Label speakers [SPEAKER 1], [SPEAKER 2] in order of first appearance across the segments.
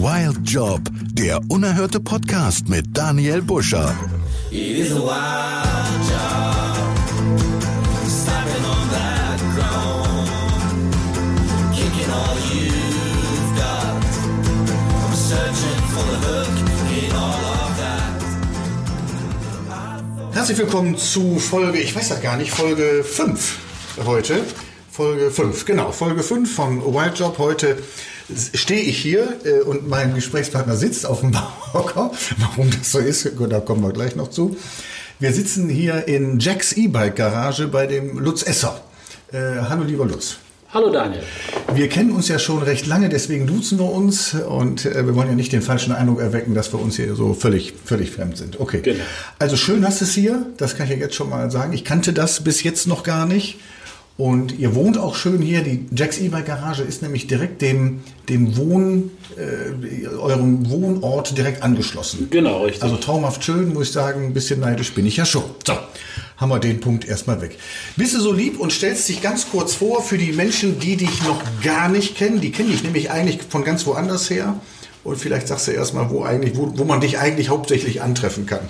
[SPEAKER 1] Wild Job, der unerhörte Podcast mit Daniel Buscher. It is a wild job, stepping on that ground, kicking all you've got. I'm searching for the hook in all of that. Herzlich willkommen zu Folge, ich weiß das gar nicht, Folge 5 heute. Folge 5, genau, Folge 5 von Wild Job. Heute stehe ich hier äh, und mein Gesprächspartner sitzt auf dem Balkon. Warum das so ist, da kommen wir gleich noch zu. Wir sitzen hier in Jacks E-Bike Garage bei dem Lutz Esser. Äh, hallo lieber Lutz.
[SPEAKER 2] Hallo Daniel.
[SPEAKER 1] Wir kennen uns ja schon recht lange, deswegen duzen wir uns und äh, wir wollen ja nicht den falschen Eindruck erwecken, dass wir uns hier so völlig, völlig fremd sind. Okay. Genau. Also schön hast du es hier, das kann ich ja jetzt schon mal sagen. Ich kannte das bis jetzt noch gar nicht. Und ihr wohnt auch schön hier. Die Jacks E-Bike Garage ist nämlich direkt dem, dem Wohn, äh, eurem Wohnort direkt angeschlossen.
[SPEAKER 2] Genau, richtig.
[SPEAKER 1] Also traumhaft schön, muss ich sagen. Ein bisschen neidisch bin ich ja schon. So, haben wir den Punkt erstmal weg. Bist du so lieb und stellst dich ganz kurz vor für die Menschen, die dich noch gar nicht kennen. Die kennen dich nämlich eigentlich von ganz woanders her. Und vielleicht sagst du erstmal, wo eigentlich, wo, wo man dich eigentlich hauptsächlich antreffen kann.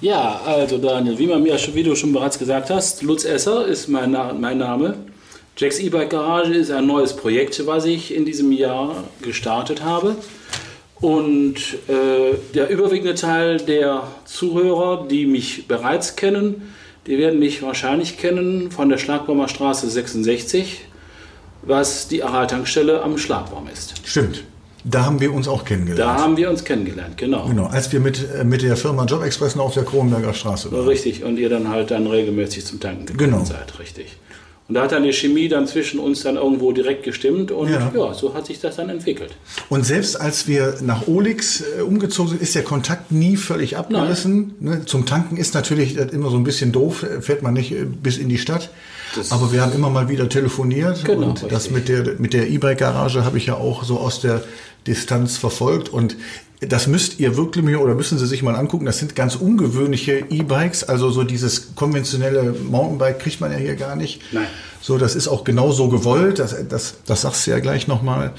[SPEAKER 2] Ja, also Daniel, wie, man mir, wie du schon bereits gesagt hast, Lutz Esser ist mein, mein Name. Jacks E-Bike Garage ist ein neues Projekt, was ich in diesem Jahr gestartet habe. Und äh, der überwiegende Teil der Zuhörer, die mich bereits kennen, die werden mich wahrscheinlich kennen von der Schlagbaumer Straße 66, was die Aral-Tankstelle am Schlagbaum ist.
[SPEAKER 1] Stimmt. Da haben wir uns auch kennengelernt.
[SPEAKER 2] Da haben wir uns kennengelernt, genau.
[SPEAKER 1] Genau, als wir mit, äh, mit der Firma Job Express noch auf der Kronberger Straße
[SPEAKER 2] waren. Richtig, und ihr dann halt dann regelmäßig zum Tanken
[SPEAKER 1] gekommen genau.
[SPEAKER 2] seid, richtig. Und da hat dann die Chemie dann zwischen uns dann irgendwo direkt gestimmt und ja. ja. so hat sich das dann entwickelt.
[SPEAKER 1] Und selbst als wir nach Olix äh, umgezogen sind, ist der Kontakt nie völlig abgerissen. Ne? Zum Tanken ist natürlich immer so ein bisschen doof, fährt man nicht äh, bis in die Stadt. Das Aber wir haben immer mal wieder telefoniert genau, und richtig. das mit der mit der E-Bike-Garage habe ich ja auch so aus der Distanz verfolgt und das müsst ihr wirklich mir oder müssen Sie sich mal angucken. Das sind ganz ungewöhnliche E-Bikes. Also so dieses konventionelle Mountainbike kriegt man ja hier gar nicht.
[SPEAKER 2] Nein.
[SPEAKER 1] So, das ist auch genau so gewollt. Das, das, das sagst du ja gleich nochmal.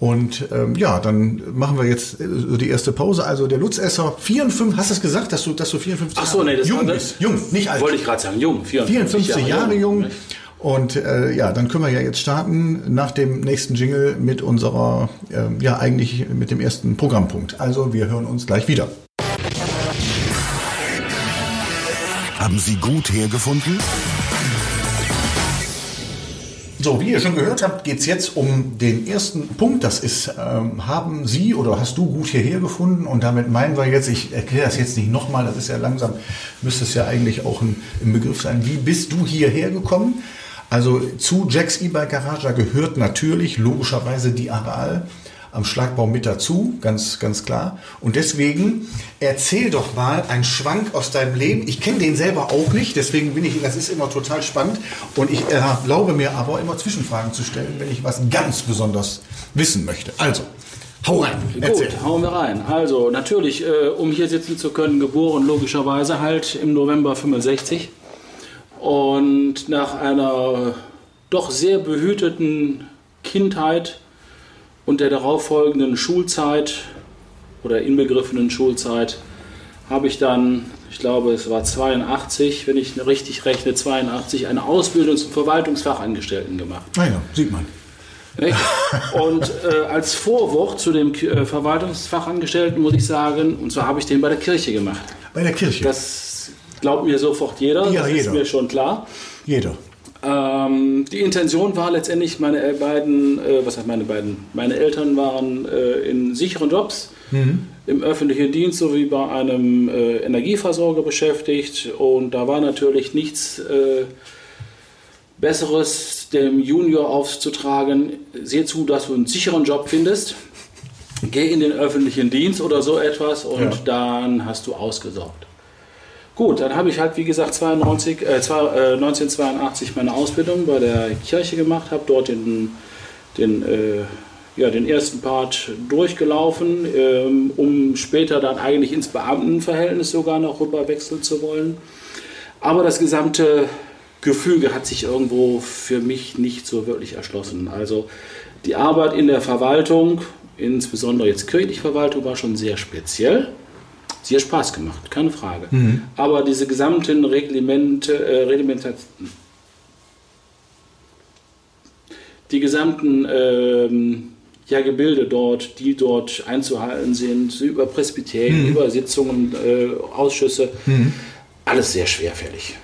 [SPEAKER 1] Und ähm, ja, dann machen wir jetzt äh, so die erste Pause. Also der Lutzesser, 54, hast du es gesagt, dass du, dass du 54
[SPEAKER 2] Ach so, nee, das
[SPEAKER 1] jung bist? Jung, nicht alt.
[SPEAKER 2] Wollte ich gerade sagen, jung.
[SPEAKER 1] 54, 54 Jahre, Jahre jung. jung. Und äh, ja, dann können wir ja jetzt starten nach dem nächsten Jingle mit unserer, äh, ja eigentlich mit dem ersten Programmpunkt. Also wir hören uns gleich wieder. Haben Sie gut hergefunden? So, wie ihr schon gehört habt, geht es jetzt um den ersten Punkt. Das ist, ähm, haben Sie oder hast du gut hierher gefunden? Und damit meinen wir jetzt, ich erkläre das jetzt nicht nochmal, das ist ja langsam, müsste es ja eigentlich auch ein, ein Begriff sein. Wie bist du hierher gekommen? Also zu Jacks E-Bike Garage gehört natürlich logischerweise die Aral am Schlagbaum mit dazu, ganz, ganz klar. Und deswegen erzähl doch mal einen Schwank aus deinem Leben. Ich kenne den selber auch nicht, deswegen bin ich, das ist immer total spannend. Und ich erlaube mir aber immer Zwischenfragen zu stellen, wenn ich was ganz besonders wissen möchte. Also, Hau rein.
[SPEAKER 2] Erzähl. Gut, hauen wir rein. Also natürlich, äh, um hier sitzen zu können, geboren logischerweise halt im November 65. Und nach einer doch sehr behüteten Kindheit und der darauffolgenden Schulzeit oder inbegriffenen Schulzeit habe ich dann, ich glaube es war 82, wenn ich richtig rechne, 82, eine Ausbildung zum Verwaltungsfachangestellten gemacht.
[SPEAKER 1] Naja, ah sieht man.
[SPEAKER 2] Und äh, als Vorwort zu dem äh, Verwaltungsfachangestellten muss ich sagen, und zwar habe ich den bei der Kirche gemacht.
[SPEAKER 1] Bei der Kirche?
[SPEAKER 2] Das glaubt mir sofort jeder,
[SPEAKER 1] ja,
[SPEAKER 2] das
[SPEAKER 1] jeder.
[SPEAKER 2] ist mir schon klar.
[SPEAKER 1] Jeder.
[SPEAKER 2] Ähm, die Intention war letztendlich, meine beiden, äh, was heißt meine beiden, meine Eltern waren äh, in sicheren Jobs mhm. im öffentlichen Dienst sowie bei einem äh, Energieversorger beschäftigt und da war natürlich nichts äh, Besseres dem Junior aufzutragen, seh zu, dass du einen sicheren Job findest, geh in den öffentlichen Dienst oder so etwas und ja. dann hast du ausgesorgt. Gut, dann habe ich halt, wie gesagt, 92, äh, 1982 meine Ausbildung bei der Kirche gemacht, habe dort den, den, äh, ja, den ersten Part durchgelaufen, ähm, um später dann eigentlich ins Beamtenverhältnis sogar noch rüber wechseln zu wollen. Aber das gesamte Gefüge hat sich irgendwo für mich nicht so wirklich erschlossen. Also die Arbeit in der Verwaltung insbesondere jetzt kirchliche Verwaltung war schon sehr speziell. Sie hat Spaß gemacht, keine Frage.
[SPEAKER 1] Mhm.
[SPEAKER 2] Aber diese gesamten Reglemente, äh, Reglementa- die gesamten ähm, ja, Gebilde dort, die dort einzuhalten sind, über Presbyterien, über Sitzungen, äh, Ausschüsse, alles sehr schwerfällig.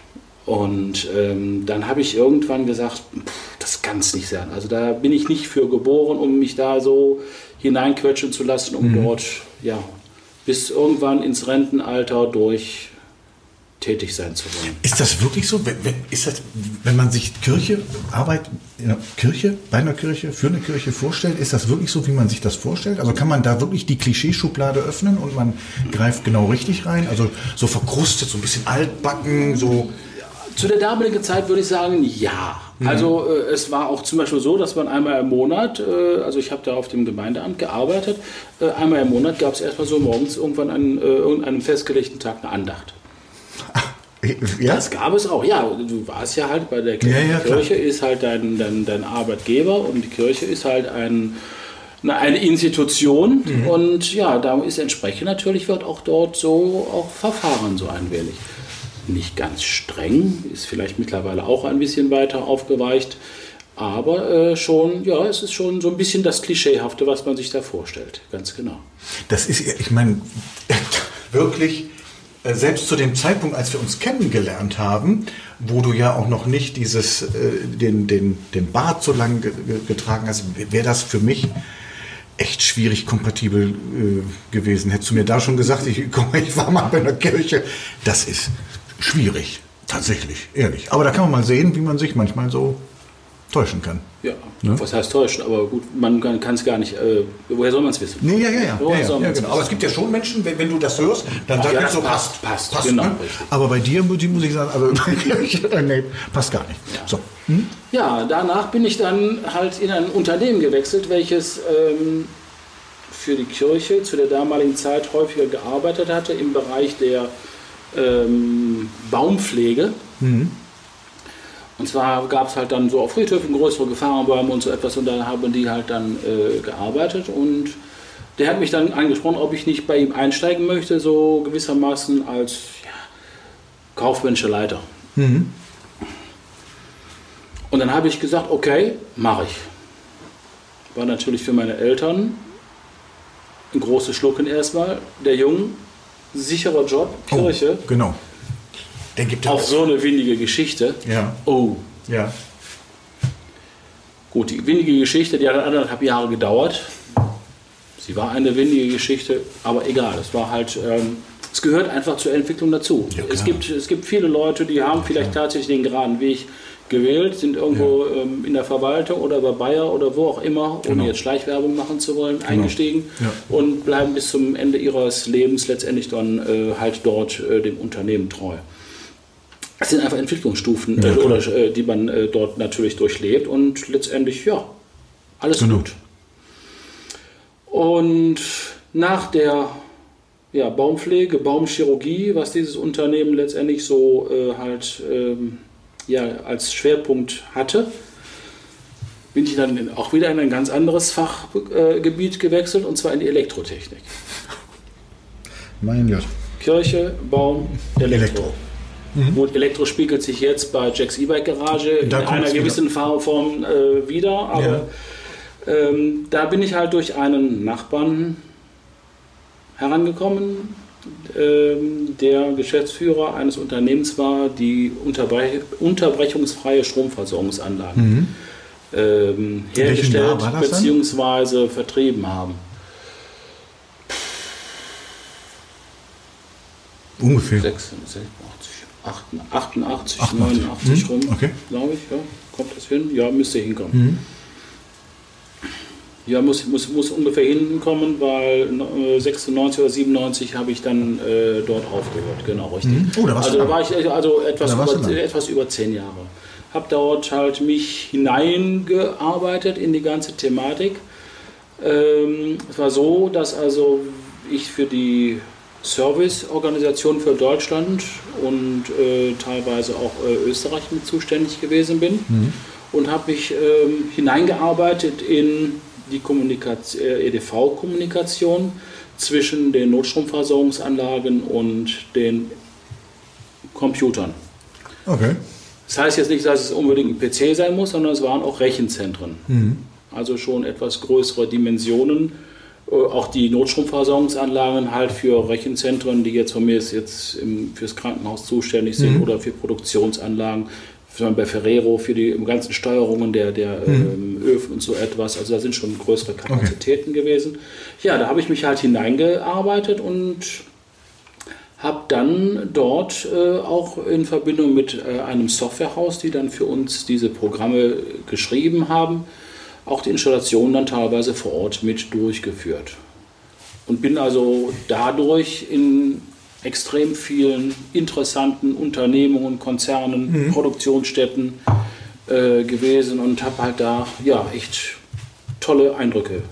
[SPEAKER 2] Und ähm, dann habe ich irgendwann gesagt, pff, das kann es nicht sein. Also da bin ich nicht für geboren, um mich da so hineinquetschen zu lassen, um dort ja bis irgendwann ins Rentenalter durch tätig sein zu wollen.
[SPEAKER 1] Ist das wirklich so? Ist das, wenn man sich Kirche, Arbeit in der Kirche, bei einer Kirche, für eine Kirche vorstellt, ist das wirklich so, wie man sich das vorstellt? Also kann man da wirklich die Klischeeschublade öffnen und man greift genau richtig rein? Also so verkrustet, so ein bisschen altbacken, so.
[SPEAKER 2] Zu der damaligen Zeit würde ich sagen, ja. Also äh, es war auch zum Beispiel so, dass man einmal im Monat, äh, also ich habe da auf dem Gemeindeamt gearbeitet, äh, einmal im Monat gab es erstmal so morgens irgendwann an äh, irgendeinem festgelegten Tag eine Andacht.
[SPEAKER 1] Ja?
[SPEAKER 2] Das gab es auch, ja. Du warst ja halt bei der Kirche.
[SPEAKER 1] Ja, ja,
[SPEAKER 2] die. Kirche ist halt dein, dein, dein Arbeitgeber und die Kirche ist halt ein, eine, eine Institution.
[SPEAKER 1] Mhm.
[SPEAKER 2] Und ja, da ist entsprechend natürlich wird auch dort so auch verfahren so ein wenig. Nicht ganz streng, ist vielleicht mittlerweile auch ein bisschen weiter aufgeweicht. Aber äh, schon, ja, es ist schon so ein bisschen das Klischeehafte, was man sich da vorstellt. Ganz genau.
[SPEAKER 1] Das ist, ich meine, wirklich, äh, selbst zu dem Zeitpunkt, als wir uns kennengelernt haben, wo du ja auch noch nicht dieses, äh, den, den, den Bart so lang ge ge- getragen hast, wäre das für mich echt schwierig kompatibel äh, gewesen. Hättest du mir da schon gesagt, ich, komm, ich war mal bei einer Kirche, das ist schwierig, tatsächlich, ehrlich. Aber da kann man mal sehen, wie man sich manchmal so täuschen kann.
[SPEAKER 2] Ja,
[SPEAKER 1] Ne?
[SPEAKER 2] was heißt täuschen? Aber gut, man kann es gar nicht. Äh, woher soll man es wissen?
[SPEAKER 1] Nee, ja, ja, ja. Ja, ja, ja genau. Aber es gibt ja schon Menschen, wenn, wenn du das hörst, dann sagst
[SPEAKER 2] ja,
[SPEAKER 1] du so,
[SPEAKER 2] passt, passt, genau,
[SPEAKER 1] ne? Aber bei dir muss ich, muss ich sagen, also nee, passt gar nicht. So. Hm?
[SPEAKER 2] Ja, danach bin ich dann halt in ein Unternehmen gewechselt, welches ähm, für die Kirche zu der damaligen Zeit häufiger gearbeitet hatte im Bereich der ähm, Baumpflege. Und zwar gab es halt dann so auf Friedhöfen größere Gefahrenbäume und so etwas und da haben die halt dann äh, gearbeitet und der hat mich dann angesprochen, ob ich nicht bei ihm einsteigen möchte, so gewissermaßen als ja, kaufmännischer Leiter. Und dann habe ich gesagt, okay, mache ich. War natürlich für meine Eltern ein großes Schlucken erstmal. Der Jung, sicherer Job, Kirche,
[SPEAKER 1] Oh, genau. Der gibt
[SPEAKER 2] auf so eine windige Geschichte.
[SPEAKER 1] Ja.
[SPEAKER 2] Oh,
[SPEAKER 1] Ja.
[SPEAKER 2] gut, die windige Geschichte, die hat anderthalb Jahre gedauert. Sie war eine windige Geschichte, aber egal, es war halt, ähm, es gehört einfach zur Entwicklung dazu.
[SPEAKER 1] Ja,
[SPEAKER 2] es, gibt, es gibt viele Leute, die haben vielleicht tatsächlich den geraden Weg gewählt, sind irgendwo ähm, in der Verwaltung oder bei Bayer oder wo auch immer, ohne
[SPEAKER 1] Genau.
[SPEAKER 2] jetzt Schleichwerbung machen zu wollen, eingestiegen
[SPEAKER 1] Ja.
[SPEAKER 2] und bleiben bis zum Ende ihres Lebens letztendlich dann äh, halt dort äh, dem Unternehmen treu. Es sind einfach Entwicklungsstufen,
[SPEAKER 1] Ja,
[SPEAKER 2] äh, oder, äh, die man äh, dort natürlich durchlebt und letztendlich, ja, alles
[SPEAKER 1] Genau.
[SPEAKER 2] gut. Und nach der ja, Baumpflege, Baumchirurgie, was dieses Unternehmen letztendlich so äh, halt ähm, ja, als Schwerpunkt hatte, bin ich dann auch wieder in ein ganz anderes Fachgebiet Gebiet gewechselt und zwar in die Elektrotechnik.
[SPEAKER 1] Mein Gott.
[SPEAKER 2] Kirche, Baum, Elektro.
[SPEAKER 1] Elektro.
[SPEAKER 2] Gut, Elektro spiegelt sich jetzt bei Jacks E-Bike Garage in einer
[SPEAKER 1] wieder.
[SPEAKER 2] gewissen Form äh, wieder, aber ähm, da bin ich halt durch einen Nachbarn herangekommen, der Geschäftsführer eines Unternehmens war, die unterbre unterbrechungsfreie Stromversorgungsanlagen ähm,
[SPEAKER 1] Welchen
[SPEAKER 2] hergestellt bzw. vertrieben haben.
[SPEAKER 1] Ungefähr.
[SPEAKER 2] 86, 88,
[SPEAKER 1] 88.
[SPEAKER 2] 89
[SPEAKER 1] Mhm,
[SPEAKER 2] rum,
[SPEAKER 1] okay.
[SPEAKER 2] glaube ich. Ja. Kommt das hin? Ja, müsste hinkommen. Ja, muss, muss, muss ungefähr hinkommen, weil äh, 96 oder 97 habe ich dann äh, dort aufgehört. Genau, richtig.
[SPEAKER 1] Mhm. Oh, da warst
[SPEAKER 2] also
[SPEAKER 1] du
[SPEAKER 2] da war ich äh, also etwas, über, etwas über zehn Jahre. Habe dort halt mich hineingearbeitet in die ganze Thematik. Ähm, es war so, dass also ich für die Serviceorganisation für Deutschland und äh, teilweise auch äh, Österreich mit zuständig gewesen bin und habe mich ähm, hineingearbeitet in die Kommunikation, äh, EDV-Kommunikation zwischen den Notstromversorgungsanlagen und den Computern.
[SPEAKER 1] Okay.
[SPEAKER 2] Das heißt jetzt nicht, dass es unbedingt ein PC sein muss, sondern es waren auch Rechenzentren.
[SPEAKER 1] Mhm.
[SPEAKER 2] Also schon etwas größere Dimensionen. Äh, Auch die Notstromversorgungsanlagen halt für Rechenzentren, die jetzt von mir jetzt im, fürs Krankenhaus zuständig sind
[SPEAKER 1] Mhm.
[SPEAKER 2] oder für Produktionsanlagen, sondern bei Ferrero für die ganzen Steuerungen der, der ähm, Öfen und so etwas. Also da sind schon größere Kapazitäten gewesen. Ja, da habe ich mich halt hineingearbeitet und habe dann dort äh, auch in Verbindung mit äh, einem Softwarehaus, die dann für uns diese Programme geschrieben haben, auch die Installation dann teilweise vor Ort mit durchgeführt. Und bin also dadurch in extrem vielen interessanten Unternehmungen, Konzernen, Produktionsstätten äh, gewesen und habe halt da ja echt tolle Eindrücke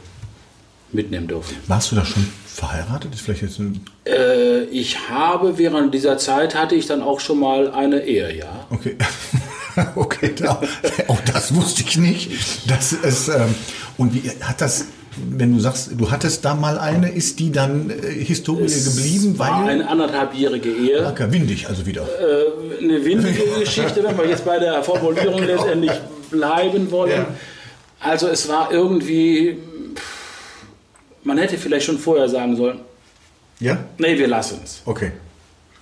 [SPEAKER 2] mitnehmen dürfen.
[SPEAKER 1] Warst du da schon verheiratet? Ist vielleicht jetzt ein.
[SPEAKER 2] Äh, ich habe während dieser Zeit hatte ich dann auch schon mal eine Ehe, ja.
[SPEAKER 1] Okay. okay, da, auch das wusste ich nicht. Das ist, ähm, und wie hat das, wenn du sagst, du hattest da mal eine, ist die dann äh, Historie geblieben?
[SPEAKER 2] War
[SPEAKER 1] Weil.
[SPEAKER 2] eine anderthalbjährige Ehe.
[SPEAKER 1] Okay, windig also wieder.
[SPEAKER 2] Äh, eine windige Geschichte, wenn wir jetzt bei der Formulierung letztendlich bleiben wollen.
[SPEAKER 1] Ja.
[SPEAKER 2] Also es war irgendwie, man hätte vielleicht schon vorher sagen sollen,
[SPEAKER 1] Ja?
[SPEAKER 2] nee, wir lassen es.
[SPEAKER 1] Okay.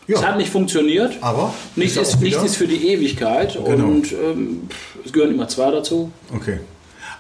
[SPEAKER 2] Es hat
[SPEAKER 1] Ja,
[SPEAKER 2] nicht funktioniert.
[SPEAKER 1] aber.
[SPEAKER 2] Nichts
[SPEAKER 1] ja
[SPEAKER 2] ist, nichts ist für die Ewigkeit
[SPEAKER 1] Genau.
[SPEAKER 2] und ähm, es gehören immer zwei dazu.
[SPEAKER 1] Okay.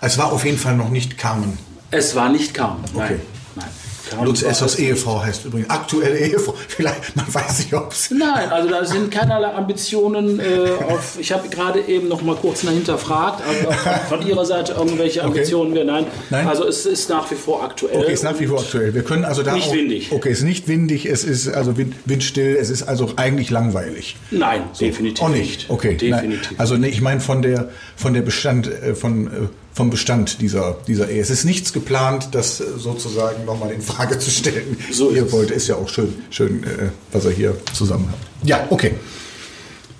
[SPEAKER 1] Es war auf jeden Fall noch nicht Carmen.
[SPEAKER 2] Es war nicht Carmen. Nein.
[SPEAKER 1] Okay.
[SPEAKER 2] Nein. Carmen
[SPEAKER 1] Lutz Essers
[SPEAKER 2] es-
[SPEAKER 1] Ehefrau heißt übrigens. Aktuelle Ehefrau. Vielleicht, man weiß nicht, ob es.
[SPEAKER 2] Nein, also da sind keinerlei Ambitionen äh, auf. Ich habe gerade eben noch mal kurz hinterfragt, also von, Ihrer Seite irgendwelche
[SPEAKER 1] Okay.
[SPEAKER 2] Ambitionen wären. Nein.
[SPEAKER 1] Nein?
[SPEAKER 2] Also es ist nach wie vor aktuell.
[SPEAKER 1] Okay, ist nach wie vor aktuell. Wir können also da
[SPEAKER 2] Nicht
[SPEAKER 1] auch,
[SPEAKER 2] windig.
[SPEAKER 1] Okay, ist nicht windig, es ist also wind, windstill, es ist also eigentlich langweilig.
[SPEAKER 2] Nein, definitiv
[SPEAKER 1] Auch nicht. Okay,
[SPEAKER 2] Definitiv.
[SPEAKER 1] Nein. Also nee, ich meine von der von der Bestand äh, von äh, vom Bestand dieser dieser Ehe. Es ist nichts geplant, das äh, sozusagen nochmal in Frage zu stellen.
[SPEAKER 2] So ist
[SPEAKER 1] Ihr
[SPEAKER 2] es.
[SPEAKER 1] wollt, ist ja auch schön, schön, äh, was er hier zusammen hat. Ja, okay.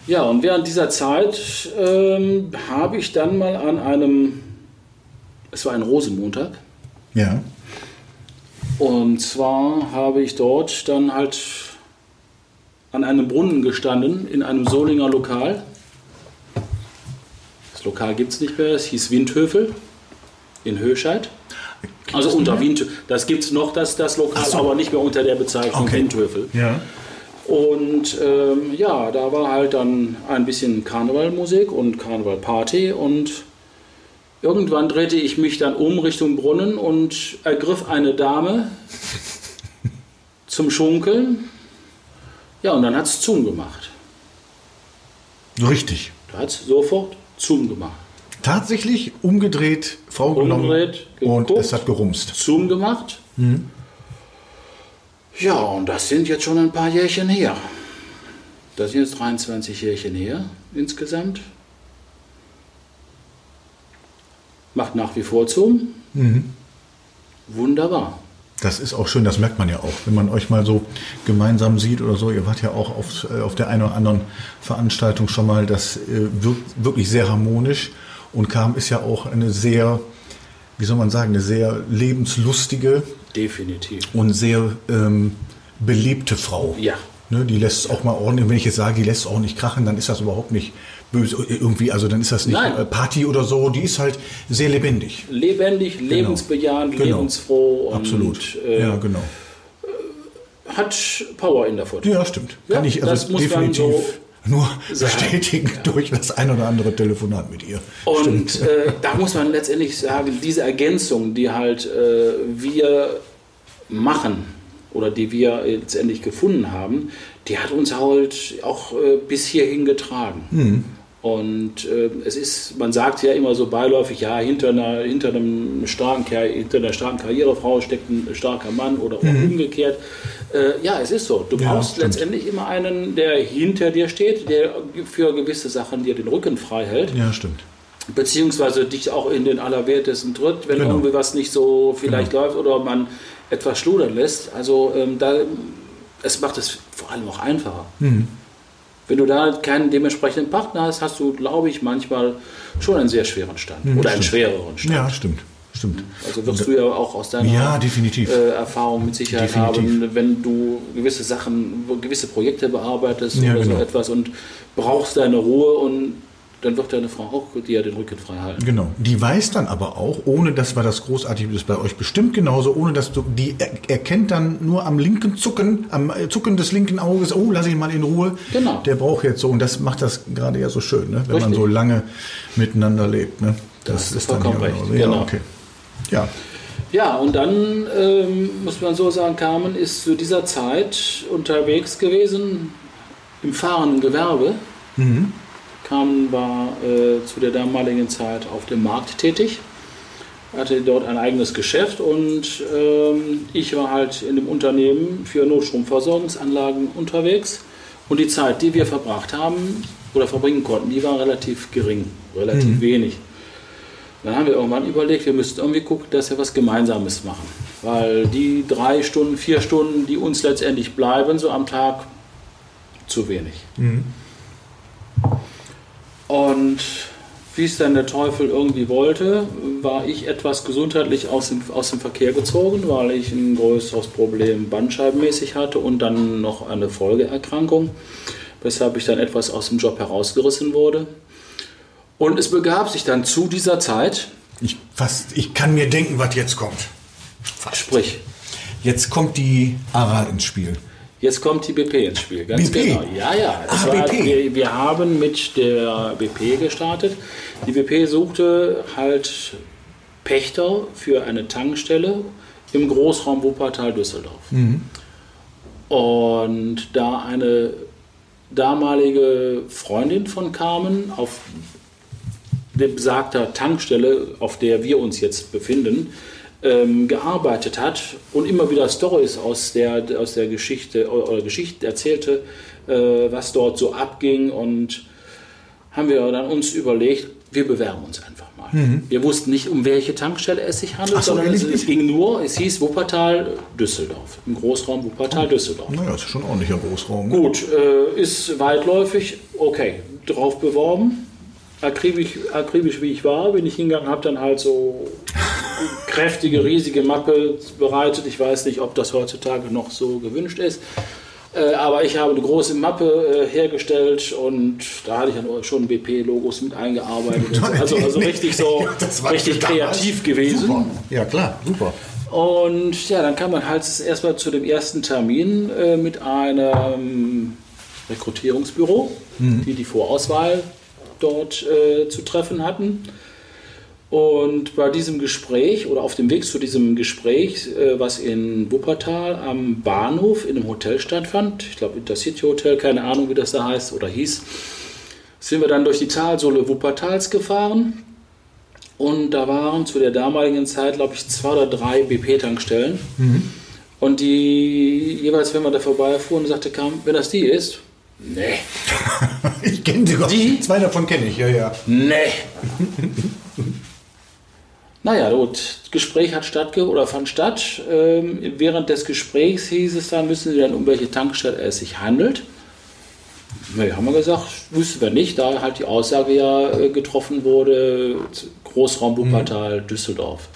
[SPEAKER 2] Ja, und während dieser Zeit ähm, habe ich dann mal an einem, es war ein Rosenmontag,
[SPEAKER 1] Ja.
[SPEAKER 2] und zwar habe ich dort dann halt an einem Brunnen gestanden, in einem Solinger Lokal. Lokal gibt es nicht mehr, es hieß Windhöfel in Höscheid. Also unter Wind, das gibt es noch, das, das Lokal,
[SPEAKER 1] so.
[SPEAKER 2] aber nicht mehr unter der Bezeichnung
[SPEAKER 1] Okay.
[SPEAKER 2] Windhöfel.
[SPEAKER 1] Ja.
[SPEAKER 2] Und ähm, ja, da war halt dann ein bisschen Karnevalmusik und Karnevalparty und irgendwann drehte ich mich dann um Richtung Brunnen und ergriff eine Dame zum Schunkeln. Ja, und dann hat es Zoom gemacht.
[SPEAKER 1] Richtig.
[SPEAKER 2] Da hat es sofort Zoom gemacht.
[SPEAKER 1] Tatsächlich umgedreht, Frau
[SPEAKER 2] Umgedreht,
[SPEAKER 1] genommen und
[SPEAKER 2] geguckt.
[SPEAKER 1] es hat gerumst.
[SPEAKER 2] Zoom gemacht. Ja, und das sind jetzt schon ein paar Jährchen her. Das sind jetzt 23 Jährchen her insgesamt. Macht nach wie vor Zoom. Wunderbar.
[SPEAKER 1] Das ist auch schön, das merkt man ja auch, wenn man euch mal so gemeinsam sieht oder so. Ihr wart ja auch auf, äh, auf der einen oder anderen Veranstaltung schon mal, das äh, wirkt wirklich sehr harmonisch. Und Kam ist ja auch eine sehr, wie soll man sagen, eine sehr lebenslustige
[SPEAKER 2] Definitiv.
[SPEAKER 1] und sehr ähm, belebte Frau.
[SPEAKER 2] Ja.
[SPEAKER 1] Ne, die lässt es auch mal ordentlich, wenn ich jetzt sage, die lässt es auch nicht krachen, dann ist das überhaupt nicht böse irgendwie, also dann ist das nicht
[SPEAKER 2] Nein.
[SPEAKER 1] äh, Party oder so, die ist halt sehr lebendig.
[SPEAKER 2] Lebendig, lebensbejahend,
[SPEAKER 1] Genau.
[SPEAKER 2] lebensfroh
[SPEAKER 1] Absolut.
[SPEAKER 2] Äh,
[SPEAKER 1] ja, genau.
[SPEAKER 2] hat Power in der Foot.
[SPEAKER 1] Ja, stimmt.
[SPEAKER 2] Ja,
[SPEAKER 1] Kann ich also definitiv
[SPEAKER 2] so
[SPEAKER 1] nur bestätigen durch das ein oder andere Telefonat mit ihr.
[SPEAKER 2] Und äh, da muss man letztendlich sagen, diese Ergänzung, die halt äh, wir machen oder die wir letztendlich gefunden haben, die hat uns halt auch äh, bis hierhin getragen. Und äh, es ist, man sagt ja immer so beiläufig, ja, hinter einer, hinter einem starken, hinter einer starken Karrierefrau steckt ein starker Mann oder auch umgekehrt. Äh, ja, es ist so. Du
[SPEAKER 1] Ja,
[SPEAKER 2] brauchst
[SPEAKER 1] stimmt.
[SPEAKER 2] letztendlich immer einen, der hinter dir steht, der für gewisse Sachen dir den Rücken frei hält
[SPEAKER 1] Ja, stimmt.
[SPEAKER 2] beziehungsweise dich auch in den Allerwertesten tritt, wenn
[SPEAKER 1] Genau.
[SPEAKER 2] irgendwie was nicht so vielleicht läuft oder man etwas schludern lässt. Also ähm, da, es macht es vor allem auch einfacher.
[SPEAKER 1] Mhm.
[SPEAKER 2] Wenn du da keinen dementsprechenden Partner hast, hast du, glaube ich, manchmal schon einen sehr schweren Stand oder einen
[SPEAKER 1] Mhm, stimmt.
[SPEAKER 2] schwereren Stand.
[SPEAKER 1] Ja, stimmt. stimmt.
[SPEAKER 2] Also wirst du ja auch aus deiner
[SPEAKER 1] Ja, definitiv.
[SPEAKER 2] äh, Erfahrung mit Sicherheit
[SPEAKER 1] Definitiv.
[SPEAKER 2] haben, wenn du gewisse Sachen, gewisse Projekte bearbeitest
[SPEAKER 1] Ja,
[SPEAKER 2] oder
[SPEAKER 1] genau.
[SPEAKER 2] so etwas und brauchst deine Ruhe und dann wird deine Frau auch dir den Rücken frei halten.
[SPEAKER 1] Genau. Die weiß dann aber auch, ohne dass wir das großartig ist bei euch bestimmt genauso, ohne dass du, die er, erkennt dann nur am linken Zucken, am äh, Zucken des linken Auges, oh, lass ihn mal in Ruhe.
[SPEAKER 2] Genau.
[SPEAKER 1] Der braucht jetzt so, und das macht das gerade ja so schön, ne? wenn man
[SPEAKER 2] Richtig.
[SPEAKER 1] so lange miteinander lebt. Ne? Das
[SPEAKER 2] du
[SPEAKER 1] ist dann ja
[SPEAKER 2] recht,
[SPEAKER 1] genauso. Ja,
[SPEAKER 2] genau.
[SPEAKER 1] okay. Ja,
[SPEAKER 2] Ja, und dann ähm, muss man so sagen, Carmen ist zu dieser Zeit unterwegs gewesen im fahrenden Gewerbe. Carmen war äh, zu der damaligen Zeit auf dem Markt tätig, hatte dort ein eigenes Geschäft und ähm, ich war halt in dem Unternehmen für Notstromversorgungsanlagen unterwegs. Und die Zeit, die wir verbracht haben oder verbringen konnten, die war relativ gering, relativ wenig. Dann haben wir irgendwann überlegt, wir müssten irgendwie gucken, dass wir was Gemeinsames machen. Weil die drei Stunden, vier Stunden, die uns letztendlich bleiben, so am Tag, zu wenig. Und wie es dann der Teufel irgendwie wollte, war ich etwas gesundheitlich aus dem, aus dem Verkehr gezogen, weil ich ein größeres Problem bandscheibenmäßig hatte und dann noch eine Folgeerkrankung, weshalb ich dann etwas aus dem Job herausgerissen wurde. Und es begab sich dann zu dieser Zeit,
[SPEAKER 1] ich, fast, ich kann mir denken, was jetzt kommt.
[SPEAKER 2] sprich,
[SPEAKER 1] Jetzt kommt die Aral ins Spiel.
[SPEAKER 2] Jetzt kommt die BP ins Spiel, ganz
[SPEAKER 1] BP?
[SPEAKER 2] genau. Ja, ja.
[SPEAKER 1] Ah,
[SPEAKER 2] war,
[SPEAKER 1] BP.
[SPEAKER 2] Wir, wir haben mit der BP gestartet. Die BP suchte halt Pächter für eine Tankstelle im Großraum Wuppertal-Düsseldorf. Und da eine damalige Freundin von Carmen auf der besagter Tankstelle, auf der wir uns jetzt befinden, ähm, gearbeitet hat und immer wieder Stories aus der, aus der Geschichte oder Geschichten erzählte, äh, was dort so abging und haben wir dann uns überlegt, wir bewerben uns einfach mal. Wir wussten nicht, um welche Tankstelle es sich handelt,
[SPEAKER 1] so,
[SPEAKER 2] sondern es, es ging nur, es hieß Wuppertal Düsseldorf, im Großraum Wuppertal Düsseldorf.
[SPEAKER 1] Naja, ist schon ein ordentlicher Großraum. ne?
[SPEAKER 2] Gut, äh, ist weitläufig, okay, drauf beworben. Akribisch, akribisch wie ich war, bin ich hingegangen, habe dann halt so kräftige, riesige Mappe bereitet. Ich weiß nicht, ob das heutzutage noch so gewünscht ist. Äh, aber ich habe eine große Mappe äh, hergestellt und da hatte ich dann schon BP-Logos mit eingearbeitet. So. Also, also richtig so,
[SPEAKER 1] Ja,
[SPEAKER 2] richtig kreativ gewesen.
[SPEAKER 1] Super. Ja, klar, super.
[SPEAKER 2] Und ja, dann kam man halt erstmal zu dem ersten Termin äh, mit einem Rekrutierungsbüro, die die Vorauswahl dort äh, zu treffen hatten. Und bei diesem Gespräch oder auf dem Weg zu diesem Gespräch, äh, was in Wuppertal am Bahnhof in einem Hotel stattfand, ich glaube Intercity Hotel, keine Ahnung wie das da heißt oder hieß, sind wir dann durch die Talsohle Wuppertals gefahren. Und da waren zu der damaligen Zeit, glaube ich, zwei oder drei BP-Tankstellen. Und die jeweils, wenn man da vorbeifuhren, sagte kam, wenn das die ist, nee,
[SPEAKER 1] Ich kenne sie.
[SPEAKER 2] Die?
[SPEAKER 1] Zwei davon kenne ich, ja, ja.
[SPEAKER 2] nee. naja, gut, das Gespräch hat stattge oder fand statt. Ähm, während des Gesprächs hieß es dann, wissen Sie denn, um welche Tankstelle es sich handelt? Nee, haben wir gesagt, wüssten wir nicht, da halt die Aussage ja äh, getroffen wurde, Großraum Wuppertal, Düsseldorf.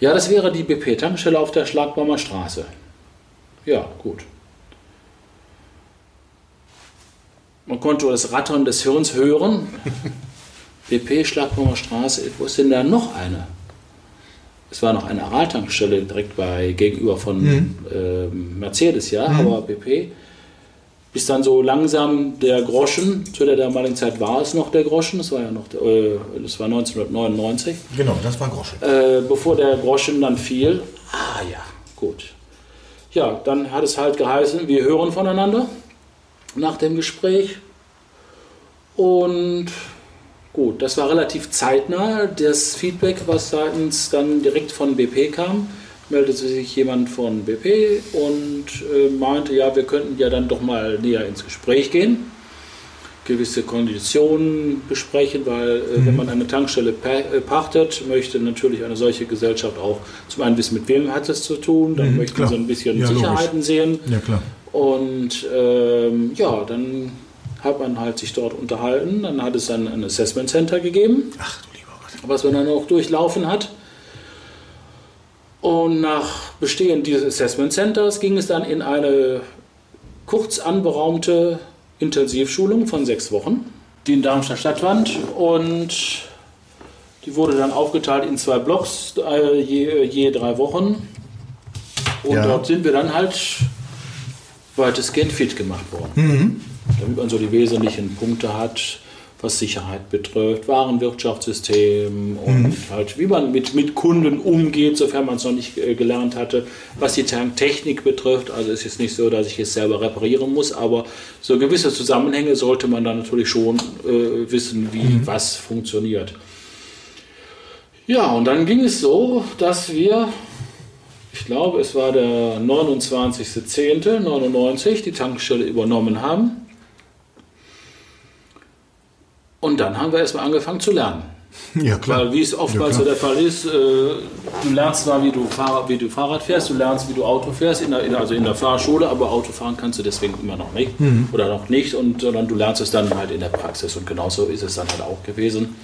[SPEAKER 2] Ja, das wäre die BP-Tankstelle auf der Schlagbaumer Straße. Ja, gut. Man konnte das Rattern des Hirns hören. BP, Schlagbaumer Straße, wo ist denn da noch eine? Es war noch eine Aral-Tankstelle direkt bei, gegenüber von ähm, Mercedes, ja, aber BP. Bis dann so langsam der Groschen, zu der damaligen Zeit war es noch der Groschen, das war ja noch, äh, das war 1999,
[SPEAKER 1] Genau, das war Groschen.
[SPEAKER 2] äh, bevor der Groschen dann fiel. Ah ja, gut. Ja, dann hat es halt geheißen, wir hören voneinander nach dem Gespräch. Und gut, das war relativ zeitnah. Das Feedback, was seitens dann direkt von BP kam, meldete sich jemand von BP und äh, meinte, ja, wir könnten ja dann doch mal näher ins Gespräch gehen, gewisse Konditionen besprechen, weil äh, wenn man eine Tankstelle äh, pachtet, möchte natürlich eine solche Gesellschaft auch zum einen wissen, mit wem hat es zu tun, dann
[SPEAKER 1] Mhm,
[SPEAKER 2] möchten
[SPEAKER 1] klar.
[SPEAKER 2] sie ein bisschen
[SPEAKER 1] Ja, logisch.
[SPEAKER 2] Sicherheiten sehen.
[SPEAKER 1] Ja, klar.
[SPEAKER 2] Und ähm, ja, dann hat man halt sich dort unterhalten. Dann hat es dann ein Assessment Center gegeben,
[SPEAKER 1] Ach du lieber Gott.
[SPEAKER 2] was man dann auch durchlaufen hat. Und nach Bestehen dieses Assessment Centers ging es dann in eine kurz anberaumte Intensivschulung von sechs Wochen, die in Darmstadt stattfand. Und die wurde dann aufgeteilt in zwei Blocks, äh, je, je drei Wochen. Und
[SPEAKER 1] Ja.
[SPEAKER 2] dort sind wir dann halt weitestgehend fit gemacht worden.
[SPEAKER 1] Mhm.
[SPEAKER 2] Damit man so die wesentlichen Punkte hat, was Sicherheit betrifft, Warenwirtschaftssystem und
[SPEAKER 1] Mhm.
[SPEAKER 2] halt, wie man mit, mit Kunden umgeht, sofern man es noch nicht äh, gelernt hatte, was die Tanktechnik betrifft. Also ist jetzt nicht so, dass ich es selber reparieren muss, aber so gewisse Zusammenhänge sollte man dann natürlich schon äh, wissen, wie
[SPEAKER 1] Mhm.
[SPEAKER 2] was funktioniert. Ja, und dann ging es so, dass wir, ich glaube, es war der 29.10.99, die Tankstelle übernommen haben. Und dann haben wir erstmal angefangen zu lernen.
[SPEAKER 1] Ja, klar.
[SPEAKER 2] Weil wie es oftmals
[SPEAKER 1] Ja,
[SPEAKER 2] so der Fall ist, äh, du lernst zwar, wie du, Fahrrad, wie du Fahrrad fährst, du lernst, wie du Auto fährst, in der, in, also in der Fahrschule, aber Auto fahren kannst du deswegen immer noch nicht
[SPEAKER 1] Mhm.
[SPEAKER 2] oder noch nicht, und, sondern du lernst es dann halt in der Praxis und genauso ist es dann halt auch gewesen.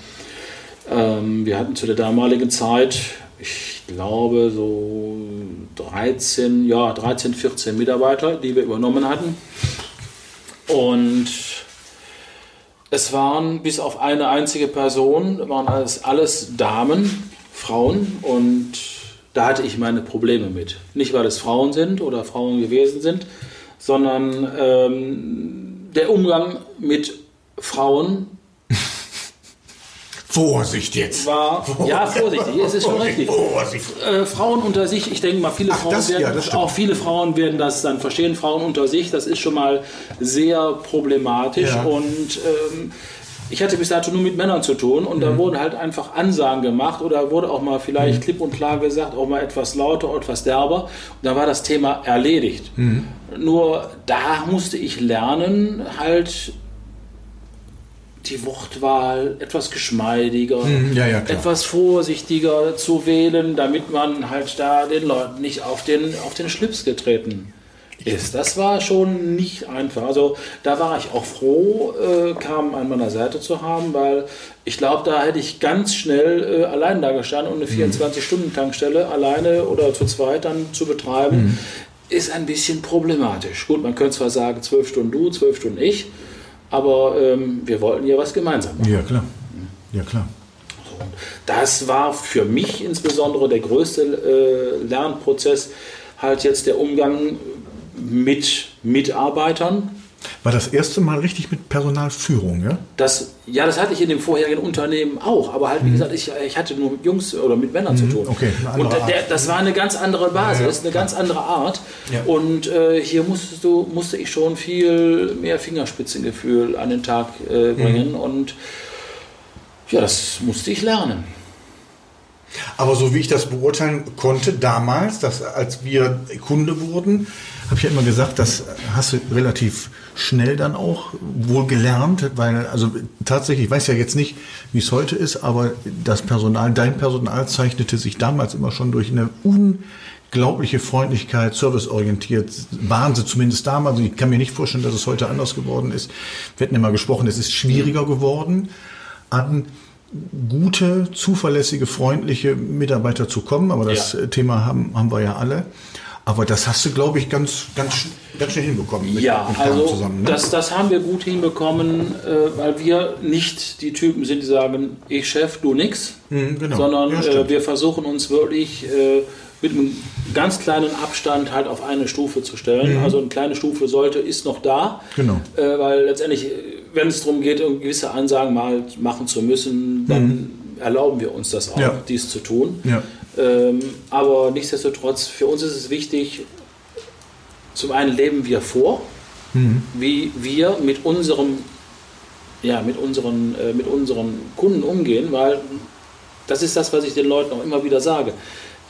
[SPEAKER 2] Ähm, wir hatten zu der damaligen Zeit, ich glaube, so 13, ja, 13, 14 Mitarbeiter, die wir übernommen hatten. Und es waren bis auf eine einzige Person, waren alles, alles Damen, Frauen und da hatte ich meine Probleme mit. Nicht, weil es Frauen sind oder Frauen gewesen sind, sondern ähm, der Umgang mit Frauen
[SPEAKER 1] Vorsicht jetzt.
[SPEAKER 2] war, ja, vorsichtig, es ist schon richtig.
[SPEAKER 1] Vorsicht.
[SPEAKER 2] Äh, Frauen unter sich, ich denke mal, viele
[SPEAKER 1] Ach,
[SPEAKER 2] Frauen
[SPEAKER 1] das-
[SPEAKER 2] werden,
[SPEAKER 1] ja,
[SPEAKER 2] auch viele Frauen werden das dann verstehen. Frauen unter sich, das ist schon mal sehr problematisch
[SPEAKER 1] Ja.
[SPEAKER 2] und ähm, ich hatte bis dato nur mit Männern zu tun und
[SPEAKER 1] Mhm.
[SPEAKER 2] da wurden halt einfach Ansagen gemacht oder wurde auch mal vielleicht klipp und klar gesagt, auch mal etwas lauter, etwas derber. Und da war das Thema erledigt.
[SPEAKER 1] Mhm.
[SPEAKER 2] Nur da musste ich lernen, halt die Wortwahl etwas geschmeidiger,
[SPEAKER 1] Mhm, ja, ja,
[SPEAKER 2] etwas vorsichtiger zu wählen, damit man halt da den Leuten nicht auf den, auf den Schlips getreten ist. Das war schon nicht einfach. Also da war ich auch froh, äh, Carmen an meiner Seite zu haben, weil ich glaube, da hätte ich ganz schnell äh, allein da gestanden und eine
[SPEAKER 1] Mhm.
[SPEAKER 2] 24-Stunden-Tankstelle alleine oder zu zweit dann zu betreiben,
[SPEAKER 1] Mhm.
[SPEAKER 2] ist ein bisschen problematisch. Gut, man könnte zwar sagen, zwölf Stunden du, zwölf Stunden ich, aber ähm, wir wollten ja was gemeinsam machen.
[SPEAKER 1] Ja, klar. Ja, klar.
[SPEAKER 2] Das war für mich insbesondere der größte äh, Lernprozess, halt jetzt der Umgang mit Mitarbeitern.
[SPEAKER 1] War das erste Mal richtig mit Personalführung, ja?
[SPEAKER 2] Das, ja, das hatte ich in dem vorherigen Unternehmen auch, aber halt, wie gesagt, ich, ich hatte nur mit Jungs oder mit Männern zu tun.
[SPEAKER 1] Mhm. okay,
[SPEAKER 2] Und der, das war eine ganz andere Basis,
[SPEAKER 1] Ja,
[SPEAKER 2] eine ganz andere Art.
[SPEAKER 1] Ja.
[SPEAKER 2] Und äh, hier musstest du, musste ich schon viel mehr Fingerspitzengefühl an den Tag äh,
[SPEAKER 1] Mhm.
[SPEAKER 2] bringen und ja, das musste ich lernen.
[SPEAKER 1] Aber so wie ich das beurteilen konnte damals, dass als wir Kunde wurden, habe ich ja immer gesagt, das hast du relativ schnell dann auch wohl gelernt, weil also tatsächlich, ich weiß ja jetzt nicht, wie es heute ist, aber das Personal, dein Personal zeichnete sich damals immer schon durch eine unglaubliche Freundlichkeit, serviceorientiert waren sie zumindest damals. Ich kann mir nicht vorstellen, dass es heute anders geworden ist. Wir hatten immer gesprochen, es ist schwieriger geworden, an gute, zuverlässige, freundliche Mitarbeiter zu kommen. Aber das
[SPEAKER 2] Ja.
[SPEAKER 1] Thema haben, haben wir ja alle. Aber das hast du, glaube ich, ganz, ganz, ganz schnell hinbekommen mit,
[SPEAKER 2] Ja, also
[SPEAKER 1] zusammen. Ne?
[SPEAKER 2] das, das haben wir gut hinbekommen, äh, weil wir nicht die Typen sind, die sagen, ich Chef, du nix,
[SPEAKER 1] Mhm, genau.
[SPEAKER 2] sondern
[SPEAKER 1] Ja,
[SPEAKER 2] äh, wir versuchen uns wirklich äh, mit einem ganz kleinen Abstand halt auf eine Stufe zu stellen. Also eine kleine Stufe sollte, ist noch da,
[SPEAKER 1] Mhm. Genau.
[SPEAKER 2] äh, weil letztendlich, wenn es darum geht, gewisse Ansagen mal machen zu müssen, dann erlauben wir uns das auch,
[SPEAKER 1] Mhm. Ja.
[SPEAKER 2] dies zu tun.
[SPEAKER 1] Ja.
[SPEAKER 2] Ähm, aber nichtsdestotrotz, für uns ist es wichtig, zum einen leben wir vor, wie wir mit unserem, ja, mit unseren, äh, mit unseren Kunden umgehen, weil das ist das, was ich den Leuten auch immer wieder sage.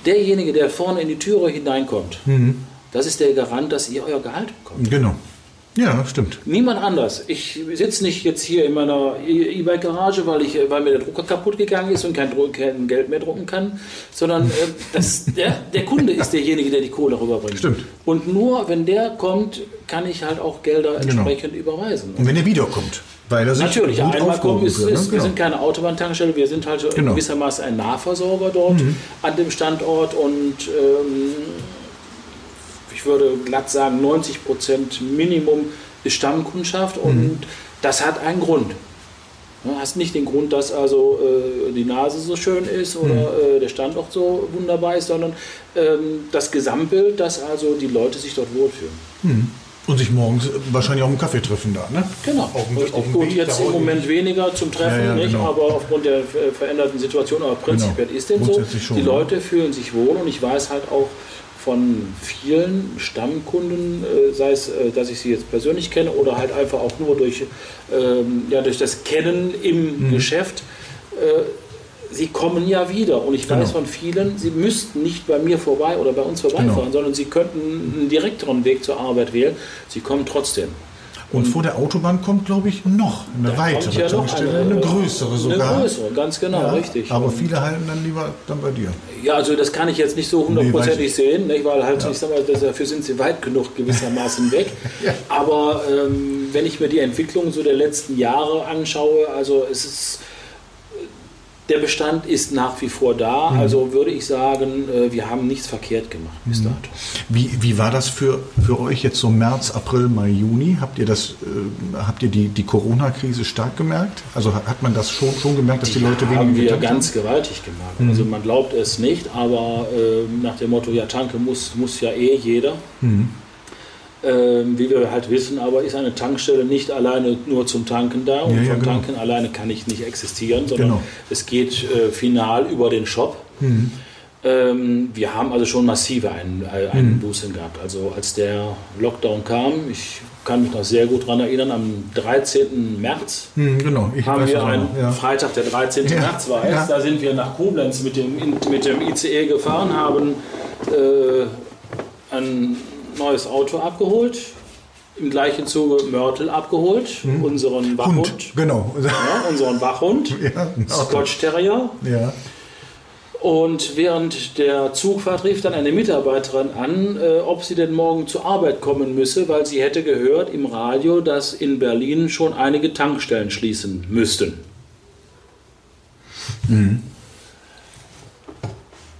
[SPEAKER 2] Derjenige, der vorne in die Türe hineinkommt, das ist der Garant, dass ihr euer Gehalt bekommt.
[SPEAKER 1] Genau. Ja, stimmt.
[SPEAKER 2] Niemand anders. Ich sitze nicht jetzt hier in meiner E-Bike-Garage, weil, ich, weil mir der Drucker kaputt gegangen ist und kein, kein Geld mehr drucken kann, sondern äh, das, der, der Kunde ist derjenige, der die Kohle rüberbringt.
[SPEAKER 1] Stimmt.
[SPEAKER 2] Und nur wenn der kommt, kann ich halt auch Gelder
[SPEAKER 1] Genau.
[SPEAKER 2] entsprechend überweisen.
[SPEAKER 1] Und wenn er wiederkommt. Weil er sich
[SPEAKER 2] Natürlich,
[SPEAKER 1] gut
[SPEAKER 2] einmal
[SPEAKER 1] aufgehoben
[SPEAKER 2] ist,
[SPEAKER 1] fühlt, ne?
[SPEAKER 2] ist, wir
[SPEAKER 1] Genau.
[SPEAKER 2] sind keine Autobahntankstelle, wir sind halt
[SPEAKER 1] Genau.
[SPEAKER 2] gewissermaßen ein Nahversorger dort an dem Standort und ähm, ich würde glatt sagen, 90 Prozent Minimum ist Stammkundschaft und das hat einen Grund. Du hast nicht den Grund, dass also äh, die Nase so schön ist oder äh, der Standort so wunderbar ist, sondern ähm, das Gesamtbild, dass also die Leute sich dort wohlfühlen.
[SPEAKER 1] Und sich morgens wahrscheinlich auch im Kaffee treffen da, ne?
[SPEAKER 2] Genau,
[SPEAKER 1] Auf dem- auf dem
[SPEAKER 2] gut.
[SPEAKER 1] Weg
[SPEAKER 2] Jetzt im. Moment weniger zum Treffen,
[SPEAKER 1] Ja, ja,
[SPEAKER 2] nicht,
[SPEAKER 1] genau.
[SPEAKER 2] aber aufgrund der äh, veränderten Situation, aber prinzipiell
[SPEAKER 1] Genau.
[SPEAKER 2] ist denn so.
[SPEAKER 1] Schon,
[SPEAKER 2] die? Leute fühlen sich wohl und ich weiß halt auch von vielen Stammkunden, äh, sei es, äh, dass ich sie jetzt persönlich kenne oder halt einfach auch nur durch, ähm, ja, durch das Kennen im
[SPEAKER 1] Mhm.
[SPEAKER 2] Geschäft, äh, sie kommen ja wieder. Und ich weiß
[SPEAKER 1] Genau.
[SPEAKER 2] von vielen, sie müssten nicht bei mir vorbei oder bei uns vorbeifahren,
[SPEAKER 1] Genau.
[SPEAKER 2] sondern sie könnten einen direkteren Weg zur Arbeit wählen. Sie kommen trotzdem.
[SPEAKER 1] Und vor der Autobahn kommt, glaube ich, noch eine weitere
[SPEAKER 2] ja
[SPEAKER 1] Tankstelle, eine, größere sogar.
[SPEAKER 2] Eine größere, ganz genau,
[SPEAKER 1] Ja,
[SPEAKER 2] richtig.
[SPEAKER 1] Aber
[SPEAKER 2] Und-
[SPEAKER 1] viele halten dann lieber dann bei dir.
[SPEAKER 2] ja, also das kann ich jetzt nicht so
[SPEAKER 1] Nee,
[SPEAKER 2] hundertprozentig
[SPEAKER 1] weiß
[SPEAKER 2] sehen, nicht? weil halt, ich sag mal, dafür sind sie weit genug gewissermaßen weg.
[SPEAKER 1] Ja.
[SPEAKER 2] Aber ähm, wenn ich mir die Entwicklung so der letzten Jahre anschaue, also es ist der Bestand ist nach wie vor da,
[SPEAKER 1] Mhm.
[SPEAKER 2] also würde ich sagen, äh, wir haben nichts verkehrt gemacht bis
[SPEAKER 1] Mhm.
[SPEAKER 2] dato.
[SPEAKER 1] Wie, wie war das für, für euch jetzt so März, April, Mai, Juni? Habt ihr das, äh, habt ihr die, die Corona-Krise stark gemerkt? Also hat man das schon, schon gemerkt, dass die, Leute weniger
[SPEAKER 2] haben wir
[SPEAKER 1] getankt
[SPEAKER 2] ganz gewaltig gemacht. Also man glaubt es nicht, aber ähm, nach dem Motto, ja, tanke muss, muss ja eh jeder.
[SPEAKER 1] Mhm.
[SPEAKER 2] Ähm, wie wir halt wissen, aber ist eine Tankstelle nicht alleine nur zum Tanken da und
[SPEAKER 1] Ja, ja,
[SPEAKER 2] vom
[SPEAKER 1] genau.
[SPEAKER 2] Tanken alleine kann ich nicht existieren, sondern
[SPEAKER 1] Genau.
[SPEAKER 2] es geht äh, final über den Shop.
[SPEAKER 1] Mhm.
[SPEAKER 2] Ähm, wir haben also schon massive Ein äh, Einbußen gehabt. Also als der Lockdown kam, ich kann mich noch sehr gut daran erinnern, am 13. März
[SPEAKER 1] Hm, genau, ich
[SPEAKER 2] haben
[SPEAKER 1] weiß
[SPEAKER 2] wir einen
[SPEAKER 1] noch, ja.
[SPEAKER 2] Freitag, der 13.
[SPEAKER 1] Ja,
[SPEAKER 2] März war es. Da sind wir nach Koblenz mit dem, mit dem ICE gefahren, haben äh, ein neues Auto abgeholt, im gleichen Zuge Mörtel abgeholt, unseren Wachhund.
[SPEAKER 1] Hm. Hund, genau.
[SPEAKER 2] Ja, unseren Wachhund,
[SPEAKER 1] Ja.
[SPEAKER 2] Scotch Terrier.
[SPEAKER 1] Ja.
[SPEAKER 2] Und während der Zugfahrt rief dann eine Mitarbeiterin an, äh, ob sie denn morgen zur Arbeit kommen müsse, weil sie hätte gehört im Radio, dass in Berlin schon einige Tankstellen schließen müssten.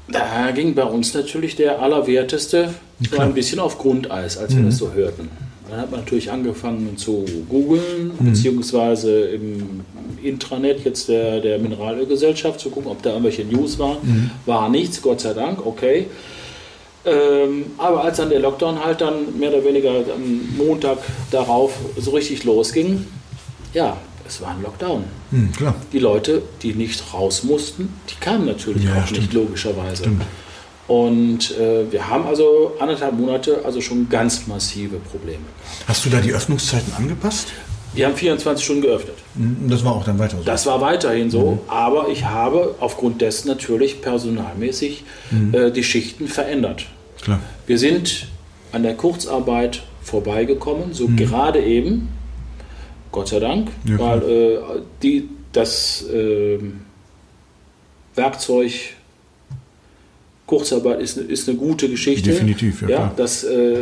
[SPEAKER 2] Da ging bei uns natürlich der Allerwerteste so ein bisschen auf Grundeis, als wir das so hörten. Dann hat man natürlich angefangen zu googeln, beziehungsweise im Intranet jetzt der, der Mineralölgesellschaft zu gucken, ob da irgendwelche News waren. War nichts, Gott sei Dank, okay. Ähm, aber als dann der Lockdown halt dann mehr oder weniger am Montag darauf so richtig losging, ja, es war ein Lockdown.
[SPEAKER 1] Hm.
[SPEAKER 2] Die Leute, die nicht raus mussten, die kamen natürlich
[SPEAKER 1] Ja,
[SPEAKER 2] auch
[SPEAKER 1] stimmt.
[SPEAKER 2] nicht, logischerweise. Und äh, wir haben also anderthalb Monate also schon ganz massive Probleme.
[SPEAKER 1] Hast du da die Öffnungszeiten angepasst?
[SPEAKER 2] Wir haben 24 Stunden geöffnet.
[SPEAKER 1] Hm, Das war auch dann weiter so.
[SPEAKER 2] Das war weiterhin so, aber ich habe aufgrund dessen natürlich personalmäßig äh, die Schichten verändert.
[SPEAKER 1] Klar.
[SPEAKER 2] Wir sind an der Kurzarbeit vorbeigekommen, so gerade eben, Gott sei Dank,
[SPEAKER 1] Ja,
[SPEAKER 2] weil äh, die, das ähm, Werkzeug Kurzarbeit ist, ist eine gute Geschichte.
[SPEAKER 1] Definitiv, ja,
[SPEAKER 2] ja. Das äh,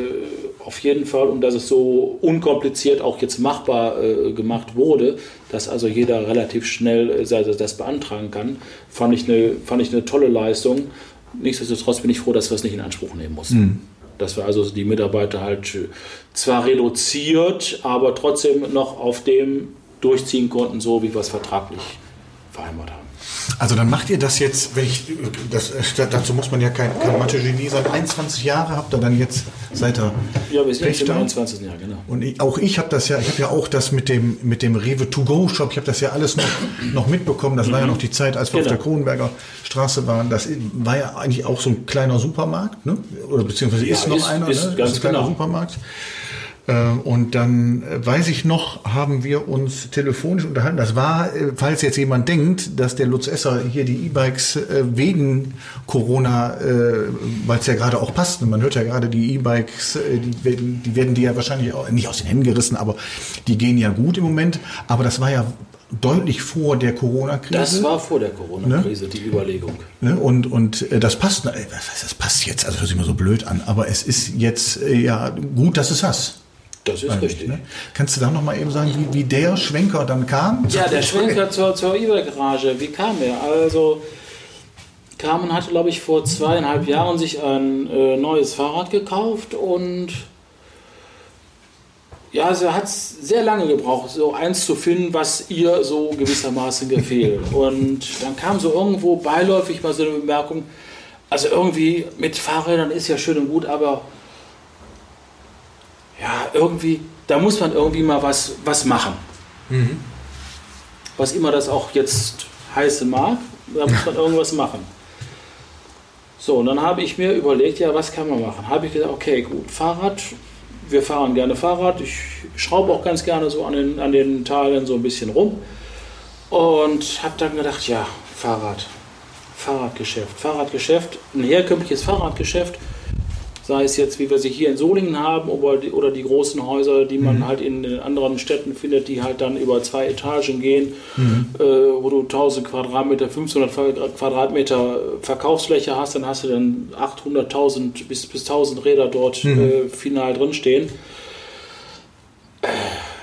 [SPEAKER 2] auf jeden Fall und dass es so unkompliziert auch jetzt machbar äh, gemacht wurde, dass also jeder relativ schnell äh, das das beantragen kann, fand ich eine, fand ich eine tolle Leistung. Nichtsdestotrotz bin ich froh, dass wir es nicht in Anspruch nehmen mussten.
[SPEAKER 1] Mhm.
[SPEAKER 2] Dass wir also die Mitarbeiter halt zwar reduziert, aber trotzdem noch auf dem durchziehen konnten, so wie wir es vertraglich vereinbart haben.
[SPEAKER 1] Also dann macht ihr das jetzt, wenn ich, das, äh, dazu muss man ja kein, kein Mathe-Genie sein, 21 Jahre habt ihr dann jetzt seit der
[SPEAKER 2] Ja, wir sind jetzt im
[SPEAKER 1] Pächter?
[SPEAKER 2] 21. Jahr, genau.
[SPEAKER 1] Und ich, auch ich habe das ja, ich habe ja auch das mit dem mit dem Rewe To Go Shop, ich habe das ja alles noch, noch mitbekommen. Das war ja noch die Zeit, als wir
[SPEAKER 2] Genau.
[SPEAKER 1] auf der Kronenberger Straße waren. Das war ja eigentlich auch so ein kleiner Supermarkt, ne? Oder beziehungsweise ist noch
[SPEAKER 2] ist-
[SPEAKER 1] einer,
[SPEAKER 2] ist
[SPEAKER 1] ne?
[SPEAKER 2] ganz
[SPEAKER 1] ein kleiner
[SPEAKER 2] genau.
[SPEAKER 1] Supermarkt. Äh, Und dann äh, weiß ich noch, haben wir uns telefonisch unterhalten. Das war, äh, falls jetzt jemand denkt, dass der Lutz Esser hier die E-Bikes wegen Corona, weil es ja gerade auch passt. und Man hört ja gerade die E-Bikes, die werden, die werden die ja wahrscheinlich auch nicht aus den Händen gerissen, aber die gehen ja gut im Moment. Aber das war ja deutlich vor der Corona-Krise.
[SPEAKER 2] Das war vor der Corona-Krise, die Überlegung.
[SPEAKER 1] Ne? Und, und das passt, das passt jetzt, also hört sich immer so blöd an, aber es ist jetzt ja gut, dass es hast.
[SPEAKER 2] Das ist richtig. Ne?
[SPEAKER 1] Kannst du da noch mal eben sagen, wie, wie der Schwenker dann kam?
[SPEAKER 2] Ja, der Schwenker zur, zur eBay-Garage, wie kam er? Also und hatte, glaube ich, vor zweieinhalb Jahren sich ein äh, neues Fahrrad gekauft und ja, er hat sehr lange gebraucht, so eins zu finden, was ihr so gewissermaßen gefehlt. Und dann kam so irgendwo beiläufig mal so eine Bemerkung, also irgendwie mit Fahrrädern ist ja schön und gut, aber ja, irgendwie, da muss man irgendwie mal was, was machen. Mhm. Was immer das auch jetzt heißen mag, da muss man irgendwas machen. So, und dann habe ich mir überlegt, ja, was kann man machen? Habe ich gesagt, okay, gut, Fahrrad, wir fahren gerne Fahrrad. Ich schraube auch ganz gerne so an den, an den Teilen so ein bisschen rum. Und habe dann gedacht, ja, Fahrrad, Fahrradgeschäft, Fahrradgeschäft, ein herkömmliches Fahrradgeschäft sei es jetzt, wie wir sie hier in Solingen haben oder die, oder die großen Häuser, die man mhm. halt in den anderen Städten findet, die halt dann über zwei Etagen gehen, mhm. äh, wo du 1000 Quadratmeter, 500 Quadratmeter Verkaufsfläche hast, dann hast du dann 800.000 bis, bis 1000 Räder dort mhm. äh, final drinstehen. Äh,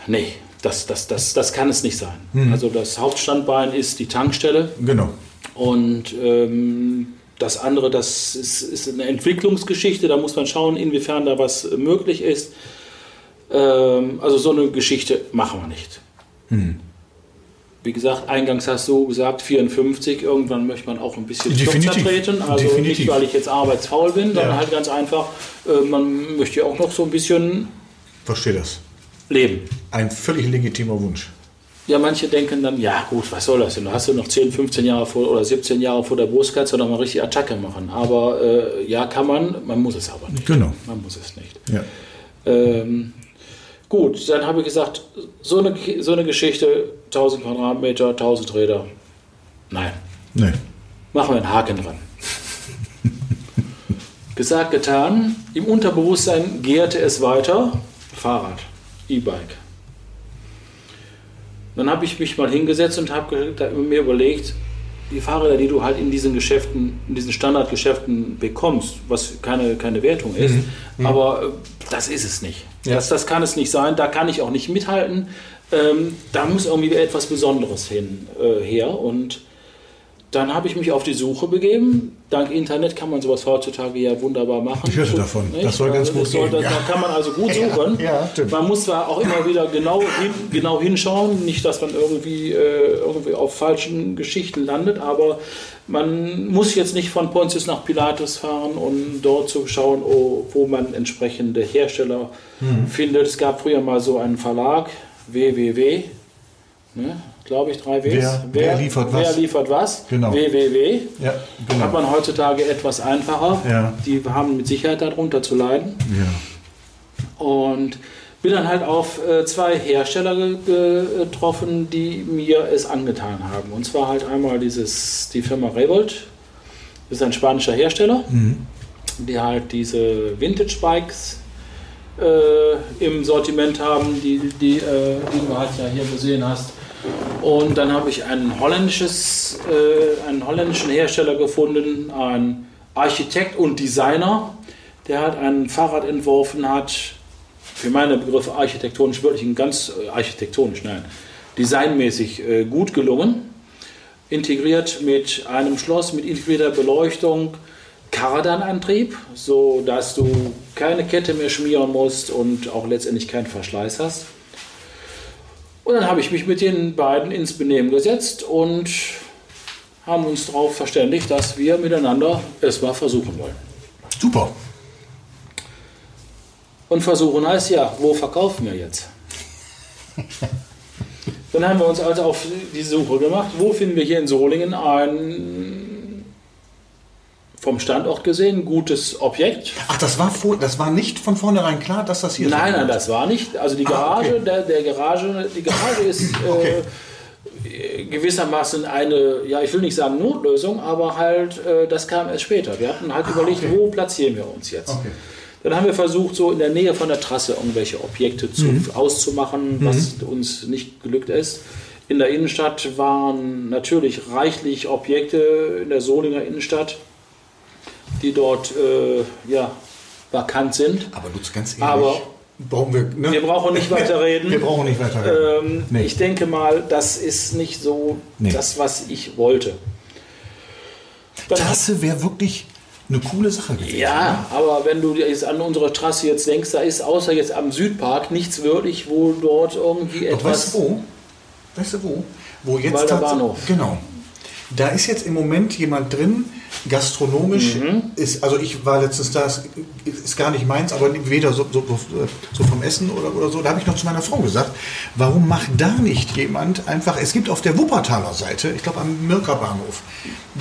[SPEAKER 2] nee, das, das, das, das kann es nicht sein. Mhm. Also das Hauptstandbein ist die Tankstelle.
[SPEAKER 1] Genau.
[SPEAKER 2] Und ähm, das andere, das ist, ist, eine Entwicklungsgeschichte, da muss man schauen, inwiefern da was möglich ist. Ähm, also so eine Geschichte machen wir nicht. Hm. Wie gesagt, eingangs hast du gesagt 54, irgendwann möchte man auch ein bisschen
[SPEAKER 1] kürzer treten.
[SPEAKER 2] Also Definitiv. nicht, weil ich jetzt arbeitsfaul bin, sondern ja. halt ganz einfach, äh, man möchte ja auch noch so ein bisschen
[SPEAKER 1] Verstehe das.
[SPEAKER 2] leben.
[SPEAKER 1] Ein völlig legitimer Wunsch.
[SPEAKER 2] Ja, manche denken dann, ja gut, was soll das denn? Du hast du noch 10, 15 Jahre vor oder 17 Jahre vor der Brust, kannst du noch mal richtig Attacke machen. Aber äh, ja, kann man, man muss es aber nicht.
[SPEAKER 1] Genau.
[SPEAKER 2] Man muss es nicht.
[SPEAKER 1] Ja.
[SPEAKER 2] Ähm, gut, dann habe ich gesagt, so eine, so eine Geschichte, 1000 Quadratmeter, 1000 Räder. Nein.
[SPEAKER 1] Nee.
[SPEAKER 2] Machen wir einen Haken dran. gesagt, getan. Im Unterbewusstsein gärte es weiter. Fahrrad, E-Bike. Dann habe ich mich mal hingesetzt und habe mir überlegt, die Fahrräder, die du halt in diesen Geschäften, in diesen Standardgeschäften bekommst, was keine, keine Wertung ist, mhm. mhm. aber äh, das ist es nicht. Ja. Das, das kann es nicht sein, da kann ich auch nicht mithalten. Ähm, da muss irgendwie etwas Besonderes hin, äh, her und dann habe ich mich auf die Suche begeben. Dank Internet kann man sowas heutzutage ja wunderbar machen.
[SPEAKER 1] Ich hörte davon. Nicht? Das soll ganz also gut soll, gehen.
[SPEAKER 2] Da, ja. kann man also gut suchen.
[SPEAKER 1] Ja, ja,
[SPEAKER 2] man muss zwar auch immer wieder genau, hin, genau hinschauen, nicht, dass man irgendwie, äh, irgendwie auf falschen Geschichten landet, aber man muss jetzt nicht von Pontius nach Pilatus fahren, um dort zu schauen, oh, wo man entsprechende Hersteller hm. findet. Es gab früher mal so einen Verlag, www. Ne? Glaube ich, drei Ws.
[SPEAKER 1] Wer, wer, wer, liefert was?
[SPEAKER 2] Wer liefert was?
[SPEAKER 1] Genau.
[SPEAKER 2] www.
[SPEAKER 1] Ja, genau.
[SPEAKER 2] Hat man heutzutage etwas einfacher.
[SPEAKER 1] Ja.
[SPEAKER 2] Die haben mit Sicherheit darunter zu leiden.
[SPEAKER 1] Ja.
[SPEAKER 2] Und bin dann halt auf äh, zwei Hersteller getroffen, die mir es angetan haben. Und zwar halt einmal dieses, die Firma Revolt. Das ist ein spanischer Hersteller, mhm. die halt diese Vintage-Bikes äh, im Sortiment haben, die, die, äh, die du halt ja hier gesehen hast. Und dann habe ich ein holländisches, äh, einen holländischen Hersteller gefunden, ein Architekt und Designer, der hat ein Fahrrad entworfen hat, für meine Begriffe architektonisch, wirklich ein ganz äh, architektonisch, nein, designmäßig äh, gut gelungen. Integriert mit einem Schloss, mit integrierter Beleuchtung, Kardanantrieb, so dass du keine Kette mehr schmieren musst und auch letztendlich keinen Verschleiß hast. Und dann habe ich mich mit den beiden ins Benehmen gesetzt und haben uns darauf verständigt, dass wir miteinander es mal versuchen wollen.
[SPEAKER 1] Super.
[SPEAKER 2] Und versuchen heißt ja, wo verkaufen wir jetzt? Dann haben wir uns also auf die Suche gemacht, wo finden wir hier in Solingen ein vom Standort gesehen gutes Objekt.
[SPEAKER 1] Ach, das war, vor, das war nicht von vornherein klar, dass das hier
[SPEAKER 2] ist? Nein, nein, das war nicht. Also die Garage, ah, okay. der, der, Garage, die Garage ist okay. äh, gewissermaßen eine, ja, ich will nicht sagen Notlösung, aber halt, äh, das kam erst später. Wir hatten halt ah, überlegt, okay. wo platzieren wir uns jetzt. Dann haben wir versucht, so in der Nähe von der Trasse irgendwelche Objekte zu, mhm. auszumachen, was mhm. uns nicht glückt ist. In der Innenstadt waren natürlich reichlich Objekte in der Solinger Innenstadt die dort äh, ja, vakant sind.
[SPEAKER 1] Aber du ganz ehrlich,
[SPEAKER 2] Aber
[SPEAKER 1] brauchen wir,
[SPEAKER 2] ne? wir brauchen nicht weiter reden.
[SPEAKER 1] wir brauchen nicht weiter reden.
[SPEAKER 2] Ähm, nee. Ich denke mal, das ist nicht so nee. das, was ich wollte.
[SPEAKER 1] Trasse wäre wirklich eine coole Sache
[SPEAKER 2] gewesen. Ja, ne? aber wenn du jetzt an unsere Trasse jetzt denkst, da ist außer jetzt am Südpark nichts wirklich, wo dort irgendwie etwas.
[SPEAKER 1] Doch weißt du wo? Weißt du wo? Wo jetzt
[SPEAKER 2] Bahnhof.
[SPEAKER 1] Genau. Da ist jetzt im Moment jemand drin, gastronomisch mhm. ist, also ich war letztens da, ist gar nicht meins, aber weder so, so, so vom Essen oder, oder so. Da habe ich noch zu meiner Frau gesagt, warum macht da nicht jemand einfach, es gibt auf der Wuppertaler Seite, ich glaube am Mirker Bahnhof,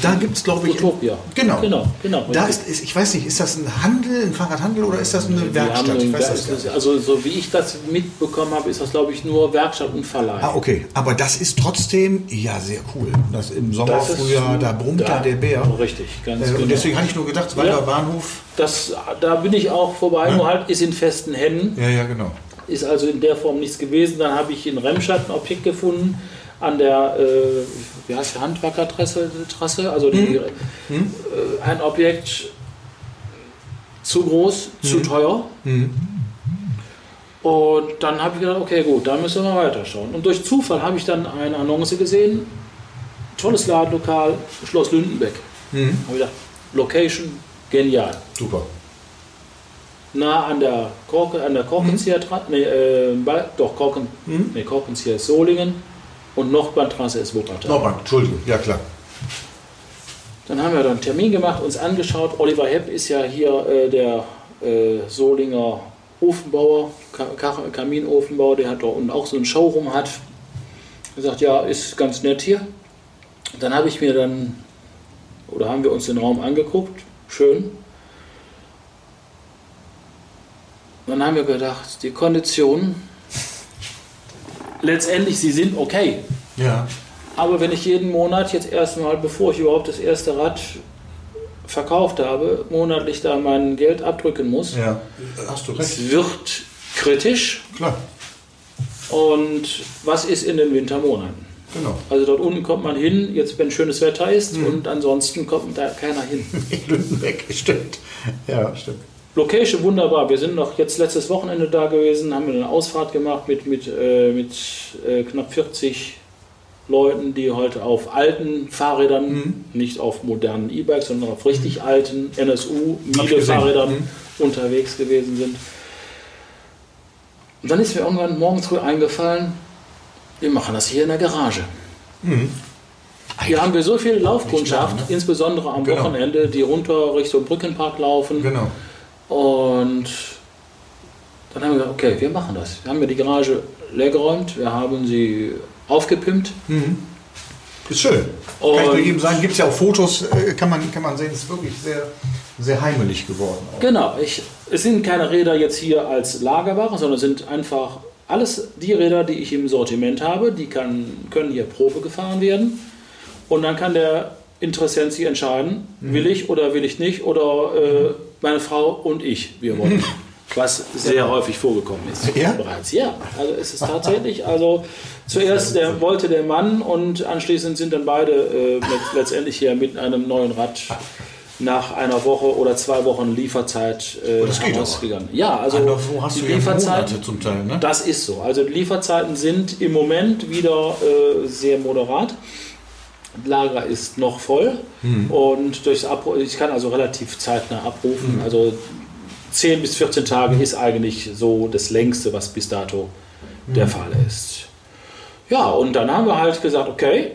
[SPEAKER 1] da gibt es glaube ich...
[SPEAKER 2] Utopia.
[SPEAKER 1] Genau. genau, genau. Da ist, ist, ich weiß nicht, ist das ein Handel, ein Fahrradhandel oder ist das eine Werkstatt?
[SPEAKER 2] Ich weiß das also so wie ich das mitbekommen habe, ist das glaube ich nur Werkstatt und Verleih.
[SPEAKER 1] Ah, okay. Aber das ist trotzdem, ja, sehr cool. Das im Sommer, Frühjahr, da brummt da, da der Bär.
[SPEAKER 2] Richtig,
[SPEAKER 1] ganz äh, genau. Und deswegen hatte ich nur gedacht, Walder ja, Bahnhof.
[SPEAKER 2] Das, da bin ich auch vorbei, ja. nur halt ist in festen Händen.
[SPEAKER 1] Ja, ja, genau.
[SPEAKER 2] Ist also in der Form nichts gewesen. Dann habe ich in Remscheid ein Objekt gefunden an der, äh, wie heißt die Handwerkertrasse, Trasse, also die, hm. Äh, ein Objekt zu groß, hm. zu teuer. Hm. Und dann habe ich gedacht, okay, gut, da müssen wir mal weiterschauen. Und durch Zufall habe ich dann eine Annonce gesehen, tolles Ladenlokal, Schloss Lündenbeck. Mhm. Habe ich gedacht, Location, genial.
[SPEAKER 1] Super.
[SPEAKER 2] Nah an der Korken, an der Korkenzieher, mhm. nee, äh, doch Korken, mhm. nee, Korkenzieher ist Solingen und Nordbahntrasse ist Wuppertal.
[SPEAKER 1] Nordbahn, Entschuldigung, ja klar.
[SPEAKER 2] Dann haben wir dann einen Termin gemacht, uns angeschaut. Oliver Hepp ist ja hier äh, der äh, Solinger Ofenbauer, Ka Kaminofenbauer, der hat dort unten auch so einen Showroom hat. Er sagt, ja, ist ganz nett hier. Dann habe ich mir dann, oder haben wir uns den Raum angeguckt, schön. Dann haben wir gedacht, die Konditionen, letztendlich, sie sind okay.
[SPEAKER 1] Ja.
[SPEAKER 2] Aber wenn ich jeden Monat jetzt erstmal, bevor ich überhaupt das erste Rad verkauft habe, monatlich da mein Geld abdrücken muss,
[SPEAKER 1] ja. Hast du recht.
[SPEAKER 2] es wird kritisch.
[SPEAKER 1] Klar.
[SPEAKER 2] Und was ist in den Wintermonaten?
[SPEAKER 1] Genau.
[SPEAKER 2] Also dort unten kommt man hin, jetzt wenn schönes Wetter ist mhm. und ansonsten kommt da keiner hin.
[SPEAKER 1] Lündenbeck, stimmt. Ja, stimmt.
[SPEAKER 2] Location wunderbar. Wir sind noch jetzt letztes Wochenende da gewesen, haben eine Ausfahrt gemacht mit, mit, äh, mit äh, knapp 40 Leuten, die heute auf alten Fahrrädern, mhm. nicht auf modernen E-Bikes, sondern auf richtig mhm. alten NSU-Miele-Fahrrädern mhm. unterwegs gewesen sind. Und dann ist mir irgendwann morgens früh eingefallen, wir machen das hier in der Garage. Mhm. Hier haben wir so viel Laufkundschaft, ne? insbesondere am genau. Wochenende, die runter Richtung Brückenpark laufen.
[SPEAKER 1] Genau.
[SPEAKER 2] Und dann haben wir gesagt, okay, wir machen das. Wir haben ja die Garage leergeräumt, wir haben sie aufgepimpt. Mhm.
[SPEAKER 1] Ist schön. Und kann ich nur jedem sagen, gibt es ja auch Fotos, äh, kann man, kann man sehen, ist wirklich sehr, sehr heimelig geworden.
[SPEAKER 2] Auch. Genau, ich, es sind keine Räder jetzt hier als Lagerware, sondern sind einfach alles die Räder, die ich im Sortiment habe, die kann, können hier Probe gefahren werden. Und dann kann der Interessent sich entscheiden, mhm. will ich oder will ich nicht, oder äh, meine Frau und ich, wir wollen. Was sehr häufig vorgekommen ist
[SPEAKER 1] ja?
[SPEAKER 2] bereits. Ja, also es ist tatsächlich, also zuerst der, wollte der Mann und anschließend sind dann beide äh, letztendlich hier mit einem neuen Rad nach einer Woche oder zwei Wochen Lieferzeit
[SPEAKER 1] äh, rausgegangen.
[SPEAKER 2] Ja, also
[SPEAKER 1] Anderswo hast die du Lieferzeiten ja zum Teil, ne?
[SPEAKER 2] Das ist so. Also die Lieferzeiten sind im Moment wieder äh, sehr moderat. Lager ist noch voll mhm. und durchs Abruf, ich kann also relativ zeitnah abrufen. Mhm. Also 10 bis 14 Tage ist eigentlich so das längste, was bis dato der Fall ist. Ja, und dann haben wir halt gesagt, okay,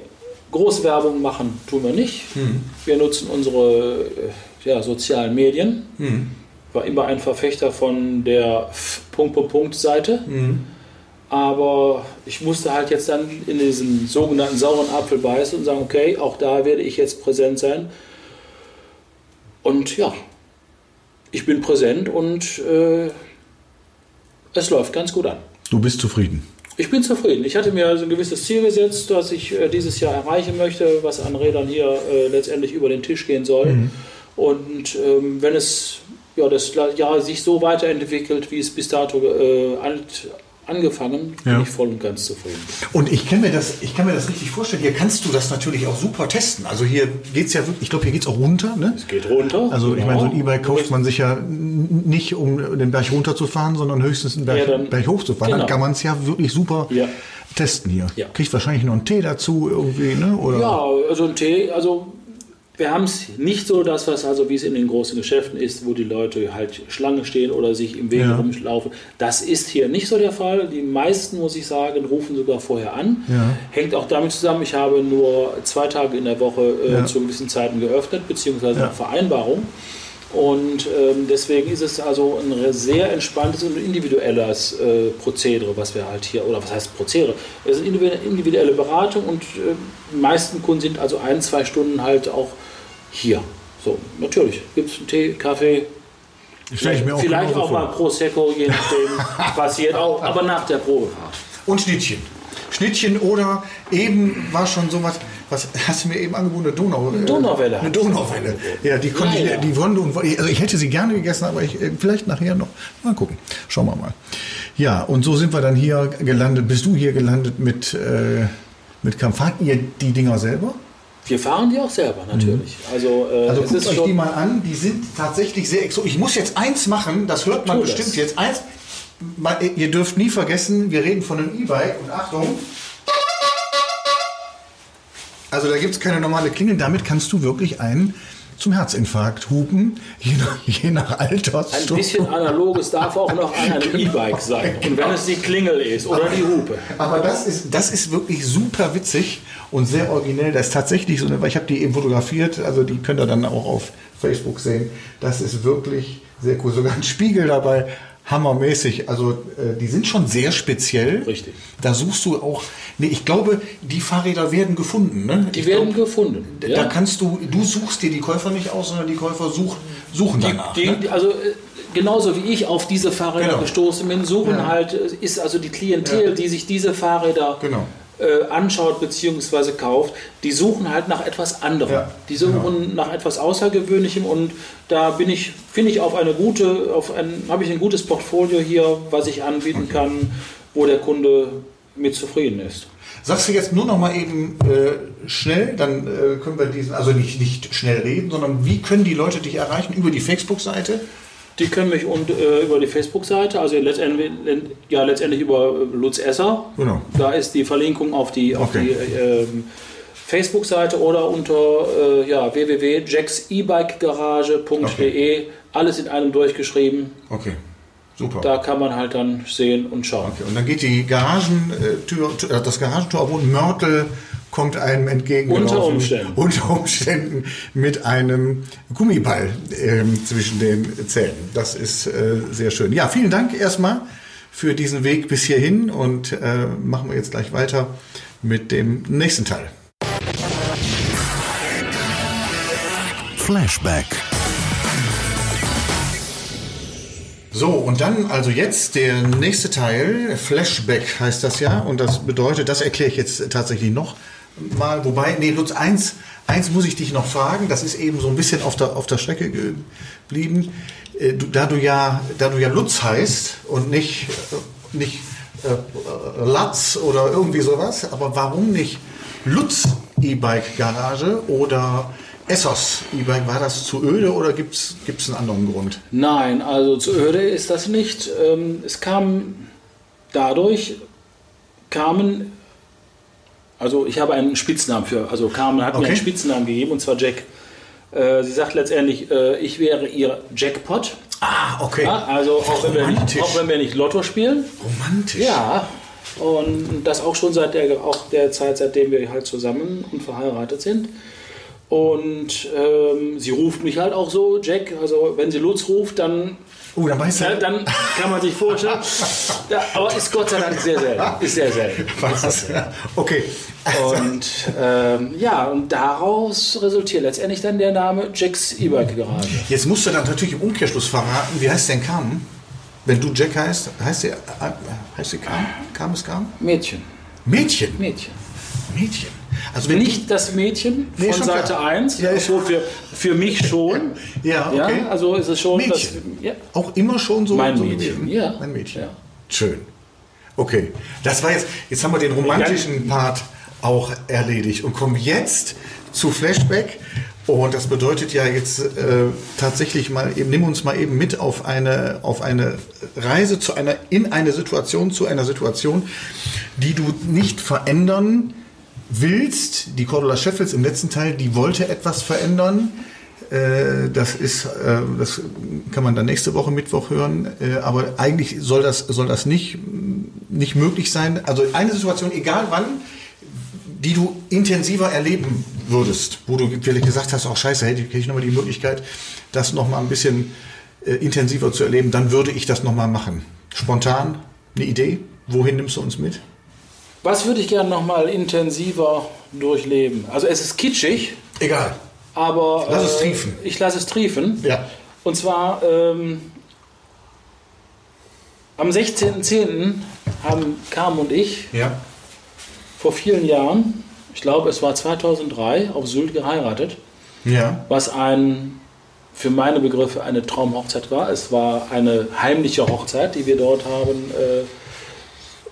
[SPEAKER 2] Großwerbung machen tun wir nicht. Mhm. Wir nutzen unsere äh, ja, sozialen Medien. Mhm. War immer ein Verfechter von der Punkt, Punkt, Punkt Seite. Mhm. Aber ich musste halt jetzt dann in diesen sogenannten sauren Apfel beißen und sagen, okay, auch da werde ich jetzt präsent sein. Und ja, ich bin präsent und äh, es läuft ganz gut an.
[SPEAKER 1] Du bist zufrieden?
[SPEAKER 2] Ich bin zufrieden. Ich hatte mir also ein gewisses Ziel gesetzt, das ich äh, dieses Jahr erreichen möchte, was an Rädern hier äh, letztendlich über den Tisch gehen soll. Mhm. Und ähm, wenn es ja, das Jahr sich so weiterentwickelt, wie es bis dato äh, alt angefangen, bin
[SPEAKER 1] Ja.
[SPEAKER 2] ich voll und ganz zufrieden.
[SPEAKER 1] Und ich kann mir das, ich kann mir das richtig vorstellen. Hier kannst du das natürlich auch super testen. Also hier geht's ja wirklich, ich glaube, hier geht's auch runter, ne?
[SPEAKER 2] Es geht runter.
[SPEAKER 1] Also ich meine, so ein
[SPEAKER 2] genau.
[SPEAKER 1] E-Bike kauft man sich ja nicht, um den Berg runterzufahren, sondern höchstens den Berg,
[SPEAKER 2] Ja, dann-
[SPEAKER 1] Berg hochzufahren. Dann
[SPEAKER 2] genau.
[SPEAKER 1] kann man es ja wirklich super
[SPEAKER 2] Ja.
[SPEAKER 1] testen hier.
[SPEAKER 2] Ja.
[SPEAKER 1] Kriegt wahrscheinlich noch einen Tee dazu irgendwie, ne? Oder?
[SPEAKER 2] Ja, also ein Tee, also wir haben es nicht so, dass was also wie es in den großen Geschäften ist, wo die Leute halt Schlange stehen oder sich im Weg
[SPEAKER 1] Ja.
[SPEAKER 2] rumlaufen. Das ist hier nicht so der Fall. Die meisten, muss ich sagen, rufen sogar vorher an.
[SPEAKER 1] Ja.
[SPEAKER 2] Hängt auch damit zusammen, ich habe nur zwei Tage in der Woche äh,
[SPEAKER 1] Ja.
[SPEAKER 2] zu gewissen Zeiten geöffnet, beziehungsweise
[SPEAKER 1] Ja.
[SPEAKER 2] eine Vereinbarung. Und ähm, deswegen ist es also ein sehr entspanntes und individuelles äh, Prozedere, was wir halt hier, oder was heißt Prozedere? Es ist individu- individuelle Beratung und äh, die meisten Kunden sind also ein, zwei Stunden halt auch hier. So, natürlich gibt es einen Tee, Kaffee,
[SPEAKER 1] Stell ich mir auch
[SPEAKER 2] vielleicht auch mal
[SPEAKER 1] vor.
[SPEAKER 2] Prosecco, je nachdem, passiert auch, aber nach der Probefahrt.
[SPEAKER 1] Und Schnittchen. Schnittchen oder eben war schon sowas, was hast du mir eben angeboten? Eine Donau, äh,
[SPEAKER 2] Donauwelle
[SPEAKER 1] Eine Donauwelle. Ja, die konnte ich, die wollte und also ich hätte sie gerne gegessen, aber ich äh, vielleicht nachher noch. Mal gucken. Schauen wir mal. Ja, und so sind wir dann hier gelandet. Bist du hier gelandet mit äh, mit Kampf? Fahrt ihr die Dinger selber?
[SPEAKER 2] Wir fahren die auch selber, natürlich. Also, äh,
[SPEAKER 1] Also guckt euch die mal an, die sind tatsächlich sehr exo. Ich muss jetzt eins machen, das hört man
[SPEAKER 2] Tu das.
[SPEAKER 1] bestimmt jetzt. Eins, ihr dürft nie vergessen, wir reden von einem E-Bike und Achtung. Also da gibt es keine normale Klingel, damit kannst du wirklich einen zum Herzinfarkt hupen, je nach, je nach Alter.
[SPEAKER 2] Ein bisschen analoges darf auch noch an einem E-Bike sein. Und wenn es die Klingel ist oder die Hupe.
[SPEAKER 1] Aber das ist, das ist wirklich super witzig und sehr originell. Das ist tatsächlich so weil ich habe die eben fotografiert, also die könnt ihr dann auch auf Facebook sehen. Das ist wirklich sehr cool. Sogar ein Spiegel dabei, hammermäßig. Also äh, die sind schon sehr speziell.
[SPEAKER 2] Richtig.
[SPEAKER 1] Da suchst du auch, nee, ich glaube, die Fahrräder werden gefunden. Ne?
[SPEAKER 2] Die
[SPEAKER 1] ich
[SPEAKER 2] werden
[SPEAKER 1] glaub,
[SPEAKER 2] gefunden.
[SPEAKER 1] Da
[SPEAKER 2] ja?
[SPEAKER 1] kannst du, du suchst dir die Käufer nicht aus, sondern die Käufer such, suchen danach.
[SPEAKER 2] Die,
[SPEAKER 1] ne?
[SPEAKER 2] die, also äh, genauso wie ich auf diese Fahrräder
[SPEAKER 1] Genau.
[SPEAKER 2] gestoßen bin, suchen
[SPEAKER 1] Ja.
[SPEAKER 2] halt, äh, ist also die Klientel,
[SPEAKER 1] Ja.
[SPEAKER 2] die sich diese Fahrräder
[SPEAKER 1] Genau.
[SPEAKER 2] Äh, anschaut bzw. kauft, die suchen halt nach etwas anderem.
[SPEAKER 1] Ja,
[SPEAKER 2] die suchen
[SPEAKER 1] genau.
[SPEAKER 2] nach etwas Außergewöhnlichem und da bin ich, finde ich auf eine gute, auf ein, habe ich ein gutes Portfolio hier, was ich anbieten kann, wo der Kunde mit zufrieden ist.
[SPEAKER 1] Sagst du jetzt nur noch mal eben äh, schnell, dann äh, können wir diesen, also nicht, nicht schnell reden, sondern wie können die Leute dich erreichen? Über die Facebook-Seite?
[SPEAKER 2] Die können mich und, äh, über die Facebook-Seite, also letztendlich, ja, letztendlich über äh, Lutz Esser.
[SPEAKER 1] Genau.
[SPEAKER 2] Da ist die Verlinkung auf die, auf
[SPEAKER 1] Okay.
[SPEAKER 2] die ähm, Facebook-Seite oder unter äh, ja, www.jacksebikegarage.de. Alles in einem durchgeschrieben.
[SPEAKER 1] Okay, super.
[SPEAKER 2] Da kann man halt dann sehen und schauen.
[SPEAKER 1] Okay, und dann geht die Garagentür, äh, das Garagentor auf und Mörtel kommt einem entgegen.
[SPEAKER 2] Unter Umständen.
[SPEAKER 1] Unter Umständen mit einem Gummiball ähm, zwischen den Zähnen. Das ist äh, sehr schön. Ja, vielen Dank erstmal für diesen Weg bis hierhin und äh, machen wir jetzt gleich weiter mit dem nächsten Teil.
[SPEAKER 3] Flashback.
[SPEAKER 1] So, und dann also jetzt der nächste Teil, Flashback heißt das ja, und das bedeutet, das erkläre ich jetzt tatsächlich noch mal, wobei, nee, Lutz, eins, eins muss ich dich noch fragen, das ist eben so ein bisschen auf der, auf der Strecke geblieben, Äh, da du ja, da du ja Lutz heißt und nicht, äh, nicht äh, Latz oder irgendwie sowas, aber warum nicht Lutz E-Bike Garage oder Essos war das zu öde oder gibt es einen anderen Grund?
[SPEAKER 2] Nein, also zu öde ist das nicht. Ähm, Es kam dadurch, kamen, also ich habe einen Spitznamen für, also Carmen hat mir
[SPEAKER 1] Okay.
[SPEAKER 2] einen Spitznamen gegeben und zwar Jack. Äh, Sie sagt letztendlich, äh, ich wäre ihr Jackpot.
[SPEAKER 1] Ah, okay.
[SPEAKER 2] Ja, also auch wenn, wir nicht, auch wenn wir nicht Lotto spielen.
[SPEAKER 1] Romantisch.
[SPEAKER 2] Ja, und das auch schon seit der, auch der Zeit, seitdem wir halt zusammen und verheiratet sind. Und ähm, sie ruft mich halt auch so, Jack. Also wenn sie Lutz ruft, dann,
[SPEAKER 1] Oh, dann weißt du.
[SPEAKER 2] dann kann man sich vorstellen. Ja, aber ist Gott sei Dank sehr selten. Ist sehr selten.
[SPEAKER 1] was? Okay.
[SPEAKER 2] Und ähm, ja, und daraus resultiert letztendlich dann der Name Jacks E-Bike Garage.
[SPEAKER 1] Jetzt musst du dann natürlich im Umkehrschluss verraten, wie heißt denn Carmen? Wenn du Jack heißt, heißt sie, äh, heißt sie Carmen? Carmen ist Carmen?
[SPEAKER 2] Mädchen.
[SPEAKER 1] Mädchen.
[SPEAKER 2] Mädchen.
[SPEAKER 1] Mädchen. Also
[SPEAKER 2] Nicht das Mädchen von Seite
[SPEAKER 1] klar.
[SPEAKER 2] 1,
[SPEAKER 1] Ja, ist-
[SPEAKER 2] so für, für mich schon.
[SPEAKER 1] Ja, okay.
[SPEAKER 2] Ja, also ist es schon das.
[SPEAKER 1] Mädchen.
[SPEAKER 2] Ja.
[SPEAKER 1] auch immer schon so,
[SPEAKER 2] Mein
[SPEAKER 1] so
[SPEAKER 2] Mädchen, ja.
[SPEAKER 1] Mein Mädchen.
[SPEAKER 2] Ja.
[SPEAKER 1] Schön. Okay, das war jetzt, jetzt haben wir den romantischen Part auch erledigt und kommen jetzt zu Flashback. Und das bedeutet ja jetzt äh, tatsächlich mal eben, nimm uns mal eben mit auf eine, auf eine Reise zu einer, in eine Situation, zu einer Situation, die du nicht verändern willst. Die Cordula Scheffels im letzten Teil, die wollte etwas verändern. Äh, das ist, äh, das kann man dann nächste Woche Mittwoch hören. Äh, aber eigentlich soll das, soll das nicht, nicht möglich sein. Also eine Situation, egal wann, die du intensiver erleben würdest, wo du vielleicht gesagt hast, auch oh, scheiße, hätte ich nochmal die Möglichkeit, das nochmal ein bisschen intensiver zu erleben, dann würde ich das nochmal machen. Spontan, eine Idee? Wohin nimmst du uns mit?
[SPEAKER 2] Was würde ich gerne nochmal intensiver durchleben? Also es ist kitschig.
[SPEAKER 1] Egal.
[SPEAKER 2] Aber
[SPEAKER 1] lass es äh, triefen.
[SPEAKER 2] ich lasse es triefen.
[SPEAKER 1] Ja.
[SPEAKER 2] Und zwar ähm, am 16.10. haben Carmen und ich
[SPEAKER 1] ja
[SPEAKER 2] vor vielen Jahren, ich glaube es war 2003, auf Sylt geheiratet.
[SPEAKER 1] Ja.
[SPEAKER 2] Was ein, für meine Begriffe eine Traumhochzeit war. Es war eine heimliche Hochzeit, die wir dort haben äh,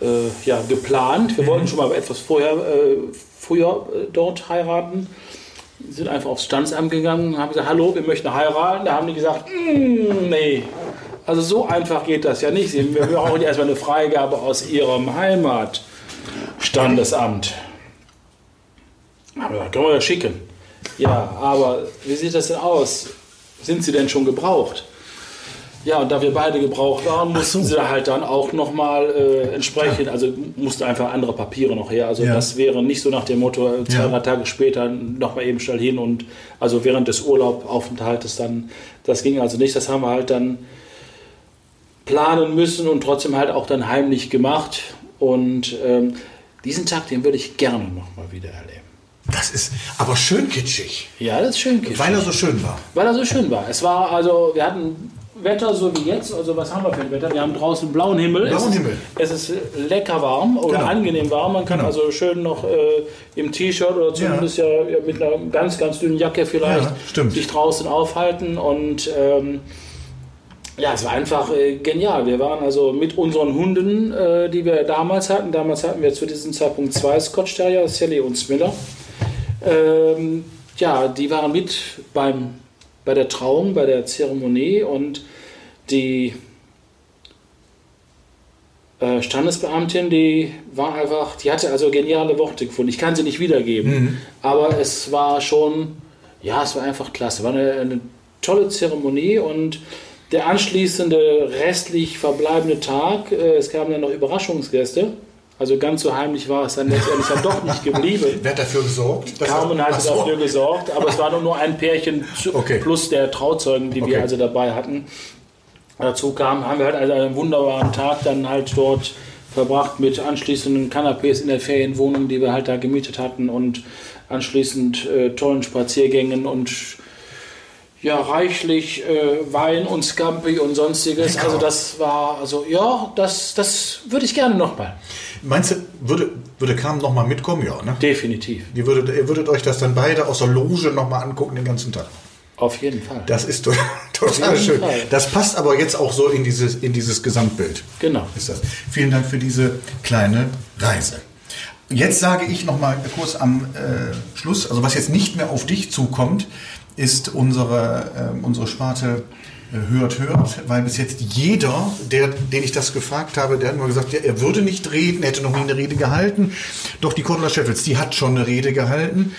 [SPEAKER 2] äh, ja, geplant. Wir mhm. wollten schon mal etwas vorher, äh, früher äh, dort heiraten. Wir sind einfach aufs Standesamt gegangen und haben gesagt, hallo, wir möchten heiraten. Da haben die gesagt, mm, nee, also so einfach geht das ja nicht. Wir brauchen erstmal eine Freigabe aus ihrem Heimat. Standesamt. Aber können wir ja schicken. Ja, aber wie sieht das denn aus? Sind sie denn schon gebraucht? Ja, und da wir beide gebraucht waren, mussten so. sie halt dann auch nochmal äh, entsprechend, ja. also mussten einfach andere Papiere noch her. Also ja. das wäre nicht so nach dem Motto, äh, zwei, ja. drei Tage später nochmal eben schnell hin und also während des Urlaubaufenthaltes dann, das ging also nicht. Das haben wir halt dann planen müssen und trotzdem halt auch dann heimlich gemacht. Und ähm, diesen Tag, den würde ich gerne nochmal wieder erleben.
[SPEAKER 1] Das ist aber schön kitschig.
[SPEAKER 2] Ja, das ist schön kitschig.
[SPEAKER 1] Weil er so schön war.
[SPEAKER 2] Weil er so schön war. Es war also, wir hatten Wetter so wie jetzt. Also was haben wir für ein Wetter? Wir haben draußen blauen Himmel.
[SPEAKER 1] Blauen
[SPEAKER 2] es
[SPEAKER 1] Himmel.
[SPEAKER 2] Es ist lecker warm oder genau. angenehm warm. Man kann genau. also schön noch äh, im T-Shirt oder zumindest ja. ja. mit einer ganz, ganz dünnen Jacke vielleicht
[SPEAKER 1] ja,
[SPEAKER 2] sich draußen aufhalten und ähm, ja, es war einfach äh, genial. Wir waren also mit unseren Hunden, äh, die wir damals hatten. Damals hatten wir zu diesem Zeitpunkt zwei Scotch Terrier, Sally und Smiller. Ähm, ja, die waren mit beim, bei der Trauung, bei der Zeremonie und die äh, Standesbeamtin, die war einfach, die hatte also geniale Worte gefunden. Ich kann sie nicht wiedergeben, mhm. aber es war schon, ja, es war einfach klasse. War eine, eine tolle Zeremonie und der anschließende restlich verbleibende Tag, äh, es kamen dann noch Überraschungsgäste. Also ganz so heimlich war es dann letztendlich dann doch nicht geblieben.
[SPEAKER 1] Wer hat dafür gesorgt?
[SPEAKER 2] Carmen hat so. dafür gesorgt, aber es war nur, nur ein Pärchen okay. plus der Trauzeugen, die okay. wir also dabei hatten. Dazu kam, haben wir halt also einen wunderbaren Tag dann halt dort verbracht mit anschließenden Kanapés in der Ferienwohnung, die wir halt da gemietet hatten und anschließend äh, tollen Spaziergängen und ja reichlich äh, Wein und Scampi und sonstiges. Lecker. Also das war, also ja, das, das würde ich gerne nochmal.
[SPEAKER 1] Meinst du, würde, würde Kam nochmal mitkommen? Ja, ne?
[SPEAKER 2] Definitiv.
[SPEAKER 1] Ihr würdet, ihr würdet euch das dann beide aus der Loge nochmal angucken den ganzen Tag?
[SPEAKER 2] Auf jeden Fall.
[SPEAKER 1] Das ist total schön. Fall. Das passt aber jetzt auch so in dieses, in dieses Gesamtbild.
[SPEAKER 2] Genau.
[SPEAKER 1] Ist das. Vielen Dank für diese kleine Reise. Jetzt sage ich noch mal kurz am äh, Schluss, also was jetzt nicht mehr auf dich zukommt, ist unsere, äh, unsere Sparte äh, hört, hört, weil bis jetzt jeder, der, den ich das gefragt habe, der hat nur gesagt, er würde nicht reden, er hätte noch nie eine Rede gehalten. Doch die Cordula Scheffels, die hat schon eine Rede gehalten.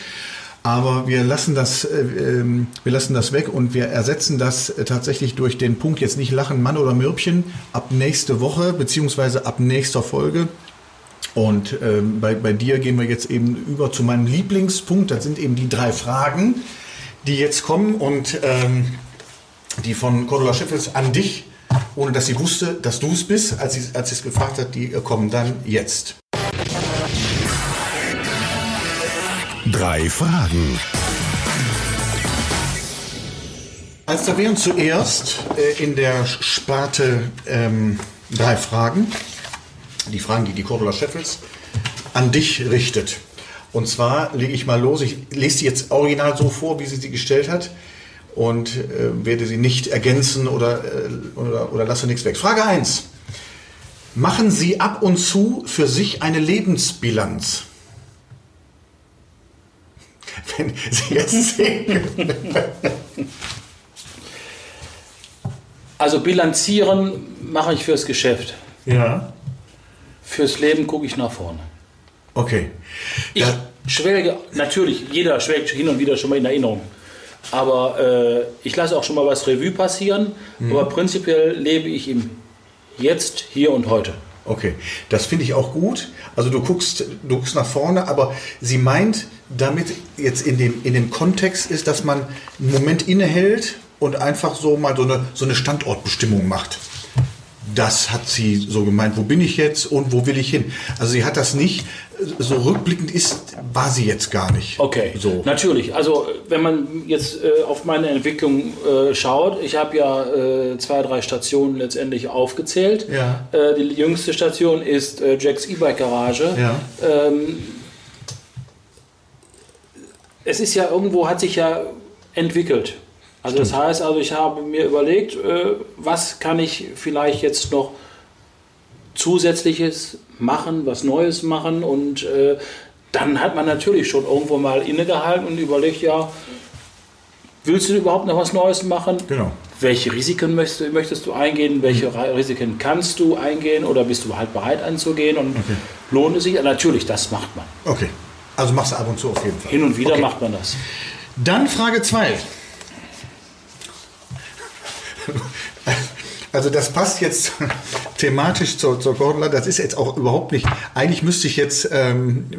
[SPEAKER 1] Aber wir lassen das, äh, ähm, wir lassen das weg und wir ersetzen das äh, tatsächlich durch den Punkt jetzt nicht Lachen, Mann oder Mürbchen ab nächste Woche beziehungsweise ab nächster Folge. Und ähm, bei, bei dir gehen wir jetzt eben über zu meinem Lieblingspunkt. Das sind eben die drei Fragen die jetzt kommen und ähm, die von Cordula Schiffels an dich, ohne dass sie wusste, dass du es bist, als sie, als sie es gefragt hat, die kommen dann jetzt.
[SPEAKER 3] Drei Fragen.
[SPEAKER 1] Als da wären zuerst äh, in der Sparte ähm, drei Fragen, die Fragen, die die Cordula Scheffels an dich richtet. Und zwar lege ich mal los, ich lese sie jetzt original so vor, wie sie sie gestellt hat und äh, werde sie nicht ergänzen oder, äh, oder, oder lasse nichts weg. Frage 1. Machen Sie ab und zu für sich eine Lebensbilanz? Wenn Sie jetzt sehen.
[SPEAKER 2] Also bilanzieren mache ich fürs Geschäft.
[SPEAKER 1] Ja.
[SPEAKER 2] Fürs Leben gucke ich nach vorne.
[SPEAKER 1] Okay.
[SPEAKER 2] Ich schwelge, natürlich, jeder schwelgt hin und wieder schon mal in Erinnerung. Aber äh, ich lasse auch schon mal was Revue passieren. Aber prinzipiell lebe ich im Jetzt, hier und heute.
[SPEAKER 1] okay. Das finde ich auch gut. Also du guckst, du guckst nach vorne, aber sie meint damit jetzt in dem, in dem Kontext ist, dass man einen Moment innehält und einfach so mal so eine, so eine Standortbestimmung macht. Das hat sie so gemeint. Wo bin ich jetzt und wo will ich hin? Also sie hat das nicht, so rückblickend ist, war sie jetzt gar nicht.
[SPEAKER 2] Okay,
[SPEAKER 1] So.
[SPEAKER 2] natürlich. Also wenn man jetzt äh, auf meine Entwicklung äh, schaut, ich habe ja äh, zwei, drei Stationen letztendlich aufgezählt.
[SPEAKER 1] Ja.
[SPEAKER 2] Äh, die jüngste Station ist äh, Jacks E-Bike Garage.
[SPEAKER 1] Ja.
[SPEAKER 2] Ähm, es ist ja irgendwo, hat sich ja entwickelt. Also das heißt, also ich habe mir überlegt, äh, was kann ich vielleicht jetzt noch zusätzliches machen, was Neues machen und äh, dann hat man natürlich schon irgendwo mal innegehalten und überlegt, ja, willst du überhaupt noch was Neues machen?
[SPEAKER 1] Genau.
[SPEAKER 2] Welche Risiken möchtest, möchtest du eingehen? Welche
[SPEAKER 1] Mhm.
[SPEAKER 2] Risiken kannst du eingehen oder bist du halt bereit anzugehen? Und lohnt es sich? Ja, natürlich, das macht man.
[SPEAKER 1] Okay. Also machst du ab und zu auf jeden Fall.
[SPEAKER 2] Hin und wieder
[SPEAKER 1] Okay.
[SPEAKER 2] macht man das.
[SPEAKER 1] Dann Frage 2. Also das passt jetzt thematisch zur, zur Cordula. Das ist jetzt auch überhaupt nicht. Eigentlich müsste ich jetzt ähm, äh,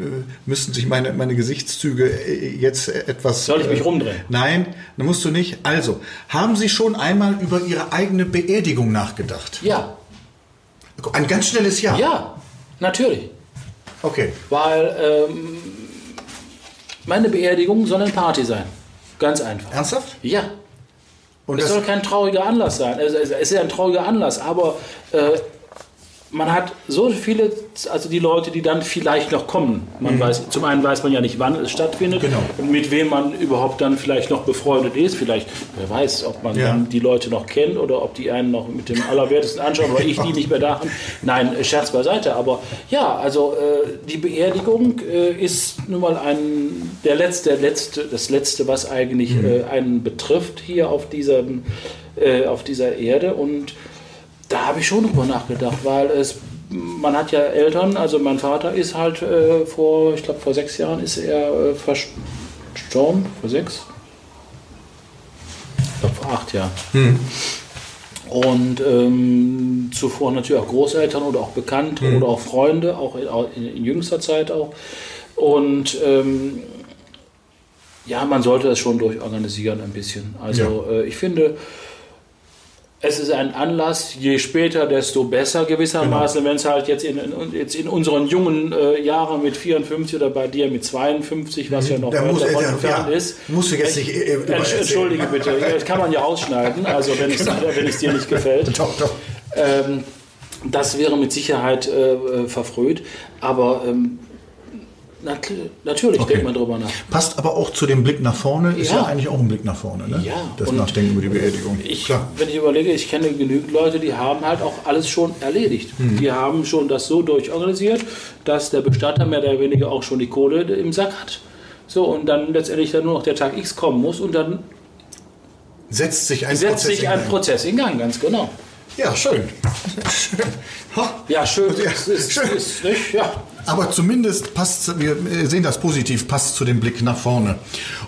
[SPEAKER 1] müssten sich meine meine Gesichtszüge äh, jetzt etwas.
[SPEAKER 2] Soll ich mich
[SPEAKER 1] äh,
[SPEAKER 2] rumdrehen?
[SPEAKER 1] Nein, dann musst du nicht. Also haben Sie schon einmal über Ihre eigene Beerdigung nachgedacht?
[SPEAKER 2] Ja,
[SPEAKER 1] Ein ganz schnelles Ja.
[SPEAKER 2] ja, natürlich.
[SPEAKER 1] Okay.
[SPEAKER 2] Weil ähm, meine Beerdigung soll eine Party sein. Ganz einfach.
[SPEAKER 1] Ernsthaft?
[SPEAKER 2] Ja.
[SPEAKER 1] Und
[SPEAKER 2] Es soll kein trauriger Anlass sein. Es ist ja ein trauriger Anlass, aber äh, man hat so viele, also die Leute, die dann vielleicht noch kommen. Man weiß, zum einen weiß man ja nicht, wann es stattfindet,
[SPEAKER 1] Mhm. Genau.
[SPEAKER 2] und mit wem man überhaupt dann vielleicht noch befreundet ist. Vielleicht, wer weiß, ob man
[SPEAKER 1] Ja.
[SPEAKER 2] dann die Leute noch kennt oder ob die einen noch mit dem Allerwertesten anschauen oder ich die nicht mehr da haben. Nein, äh, Scherz beiseite. Aber ja, also äh, die Beerdigung äh, ist nun mal ein, der letzte, der letzte, das letzte, was eigentlich
[SPEAKER 1] Mhm.
[SPEAKER 2] äh, einen betrifft hier auf, diesem, äh, auf dieser Erde. Und da habe ich schon drüber nachgedacht, weil es, man hat ja Eltern, also mein Vater ist halt äh, vor, ich glaube vor sechs Jahren ist er äh, verstorben, vor sechs? Ich glaube vor acht Jahren. Und ähm, zuvor natürlich auch Großeltern oder auch Bekannte oder auch Freunde, auch in, auch in, jüngster Zeit auch. Und ähm, ja, man sollte das schon durchorganisieren ein bisschen. Also äh, ich finde, es ist ein Anlass, je später, desto besser gewissermaßen. Wenn es halt jetzt in, in, jetzt in unseren jungen äh, Jahren mit 54 oder bei dir mit 52, was ja noch
[SPEAKER 1] Da
[SPEAKER 2] weit
[SPEAKER 1] muss-
[SPEAKER 2] davon entfernt
[SPEAKER 1] ja.
[SPEAKER 2] ist.
[SPEAKER 1] Musst du jetzt
[SPEAKER 2] Ich-
[SPEAKER 1] nicht, äh,
[SPEAKER 2] Entsch- Entschuldige bitte, das kann man ja ausschneiden, also wenn es es dir nicht gefällt.
[SPEAKER 1] Doch, doch.
[SPEAKER 2] Ähm, das wäre mit Sicherheit äh, äh, verfrüht, aber ähm, nat natürlich
[SPEAKER 1] Okay.
[SPEAKER 2] denkt man drüber nach.
[SPEAKER 1] Passt aber auch zu dem Blick nach vorne. Ist ja,
[SPEAKER 2] Ja.
[SPEAKER 1] eigentlich auch ein Blick nach vorne, ne?
[SPEAKER 2] Ja,
[SPEAKER 1] Das
[SPEAKER 2] und
[SPEAKER 1] Nachdenken über die Beerdigung.
[SPEAKER 2] Ich,
[SPEAKER 1] Klar.
[SPEAKER 2] wenn ich überlege, ich kenne genügend Leute, die haben halt auch alles schon erledigt.
[SPEAKER 1] Mhm.
[SPEAKER 2] Die haben schon das so durchorganisiert, dass der Bestatter mehr oder weniger auch schon die Kohle im Sack hat. So, und dann letztendlich dann nur noch der Tag X kommen muss und dann
[SPEAKER 1] Setzt sich ein
[SPEAKER 2] setzt sich
[SPEAKER 1] in
[SPEAKER 2] ein
[SPEAKER 1] Gang.
[SPEAKER 2] Prozess in Gang, ganz genau.
[SPEAKER 1] Ja, schön.
[SPEAKER 2] Ja, schön
[SPEAKER 1] Ja,
[SPEAKER 2] ist, ist,
[SPEAKER 1] schön.
[SPEAKER 2] ist ja.
[SPEAKER 1] Aber zumindest passt, wir sehen das positiv, passt zu dem Blick nach vorne.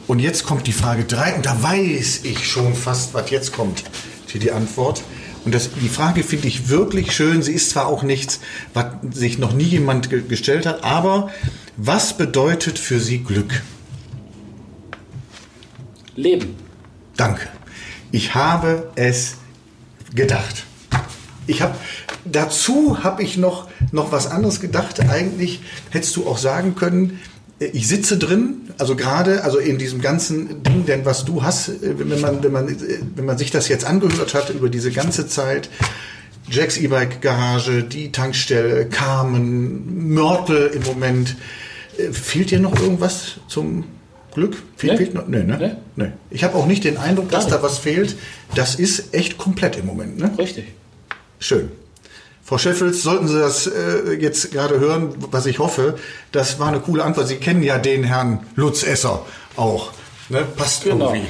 [SPEAKER 1] Und jetzt kommt die Frage 3 und da weiß ich schon fast, was jetzt kommt. Hier die Antwort. Und das, die Frage finde ich wirklich schön. Sie ist zwar auch nichts, was sich noch nie jemand ge gestellt hat, aber was bedeutet für Sie Glück?
[SPEAKER 2] Leben.
[SPEAKER 1] Danke. Ich habe es gedacht. Ich habe dazu habe ich noch noch was anderes gedacht. Eigentlich hättest du auch sagen können, äh, ich sitze drin, also gerade also in diesem ganzen Ding, denn was du hast, äh, wenn man wenn man äh, wenn man sich das jetzt angehört hat über diese ganze Zeit. Jacks E-Bike Garage, die Tankstelle, Carmen, Mörtel im Moment. Fehlt dir noch irgendwas zum Glück? Fehl,
[SPEAKER 2] Nee.
[SPEAKER 1] fehlt noch? Nee, ne?
[SPEAKER 2] Nee.
[SPEAKER 1] Nee. Ich habe auch nicht den Eindruck, dass da was fehlt. Das ist echt komplett im Moment. Ne?
[SPEAKER 2] Richtig.
[SPEAKER 1] Schön. Frau Scheffels, sollten Sie das äh, jetzt gerade hören, was ich hoffe, das war eine coole Antwort. Sie kennen ja den Herrn Lutz Esser auch. Ne? Passt
[SPEAKER 2] Genau.
[SPEAKER 1] irgendwie.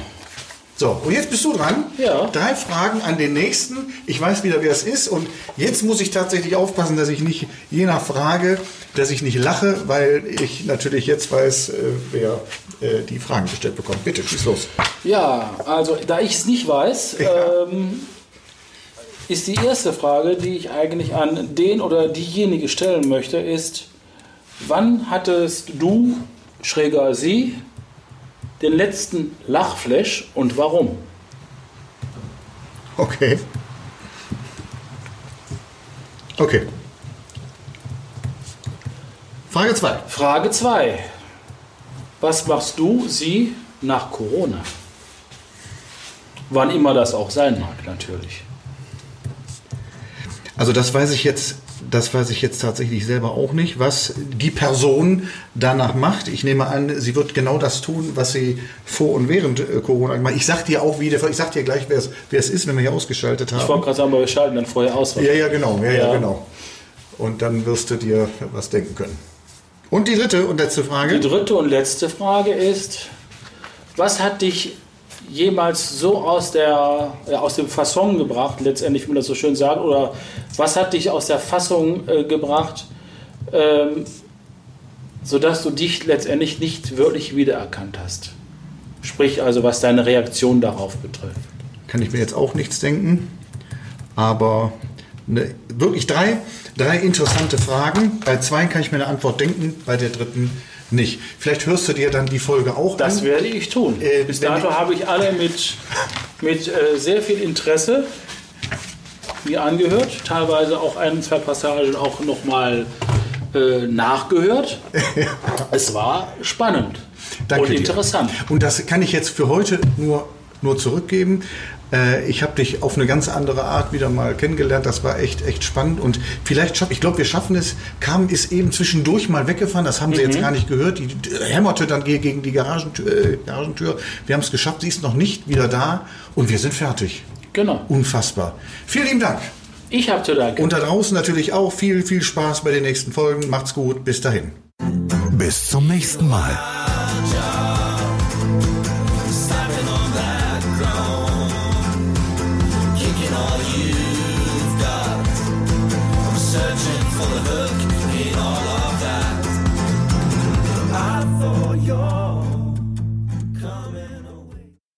[SPEAKER 1] So, und jetzt bist du dran.
[SPEAKER 2] Ja.
[SPEAKER 1] Drei Fragen an den nächsten. Ich weiß wieder, wer es ist. Und jetzt muss ich tatsächlich aufpassen, dass ich nicht je nach Frage, dass ich nicht lache, weil ich natürlich jetzt weiß, äh, wer äh, die Fragen gestellt bekommt. Bitte, schieß los.
[SPEAKER 2] Ja, also da ich es nicht weiß,
[SPEAKER 1] Ja.
[SPEAKER 2] ähm, ist die erste Frage, die ich eigentlich an den oder diejenige stellen möchte, ist, wann hattest du, schräger sie, den letzten Lachflash und warum?
[SPEAKER 1] Okay. Okay. Frage 2.
[SPEAKER 2] Frage 2. Was machst du, sie, nach Corona? Wann immer das auch sein mag, natürlich.
[SPEAKER 1] Also das weiß ich jetzt, das weiß ich jetzt tatsächlich selber auch nicht, was die Person danach macht. Ich nehme an, sie wird genau das tun, was sie vor und während äh, Corona gemacht hat. Ich sag dir auch wieder, ich sag dir gleich, wer es, wer es ist, wenn wir hier ausgeschaltet haben.
[SPEAKER 2] Ich wollte gerade sagen, wir schalten dann vorher aus.
[SPEAKER 1] Ja, ja, genau, ja, ja,
[SPEAKER 2] Ja.
[SPEAKER 1] genau. Und dann wirst du dir was denken können. Und die dritte und letzte Frage.
[SPEAKER 2] Die dritte und letzte Frage ist, was hat dich jemals so aus, der, ja, aus dem Fasson gebracht, letztendlich, wie man das so schön sagt, oder was hat dich aus der Fassung äh, gebracht, ähm, sodass du dich letztendlich nicht wirklich wiedererkannt hast? Sprich also, was deine Reaktion darauf betrifft.
[SPEAKER 1] kann ich mir jetzt auch nichts denken. Aber ne, wirklich drei, drei interessante Fragen. Bei zwei kann ich mir eine Antwort denken, bei der dritten nicht. Vielleicht hörst du dir dann die Folge auch
[SPEAKER 2] Das
[SPEAKER 1] an.
[SPEAKER 2] werde ich tun.
[SPEAKER 1] Äh,
[SPEAKER 2] Bis dato
[SPEAKER 1] ich-
[SPEAKER 2] habe ich alle mit, mit äh, sehr viel Interesse mir angehört, teilweise auch ein, zwei Passagen auch nochmal äh, nachgehört. Es war spannend
[SPEAKER 1] Danke
[SPEAKER 2] und
[SPEAKER 1] dir.
[SPEAKER 2] interessant.
[SPEAKER 1] Und das kann ich jetzt für heute nur, nur zurückgeben. Äh, Ich habe dich auf eine ganz andere Art wieder mal kennengelernt. Das war echt, echt spannend. Und vielleicht schaffen, ich glaube, wir schaffen es. Kam ist eben zwischendurch mal weggefahren. Das haben sie
[SPEAKER 2] Mhm.
[SPEAKER 1] jetzt gar nicht gehört. Die hämmerte dann ge- gegen die Garagentür. Äh, Garagentür. Wir haben es geschafft. Sie ist noch nicht wieder da. Und wir sind fertig.
[SPEAKER 2] Genau.
[SPEAKER 1] Unfassbar. Vielen lieben Dank.
[SPEAKER 2] Ich habe zu danken.
[SPEAKER 1] Und da draußen natürlich auch viel, viel Spaß bei den nächsten Folgen. Macht's gut. Bis dahin.
[SPEAKER 3] Bis zum nächsten Mal.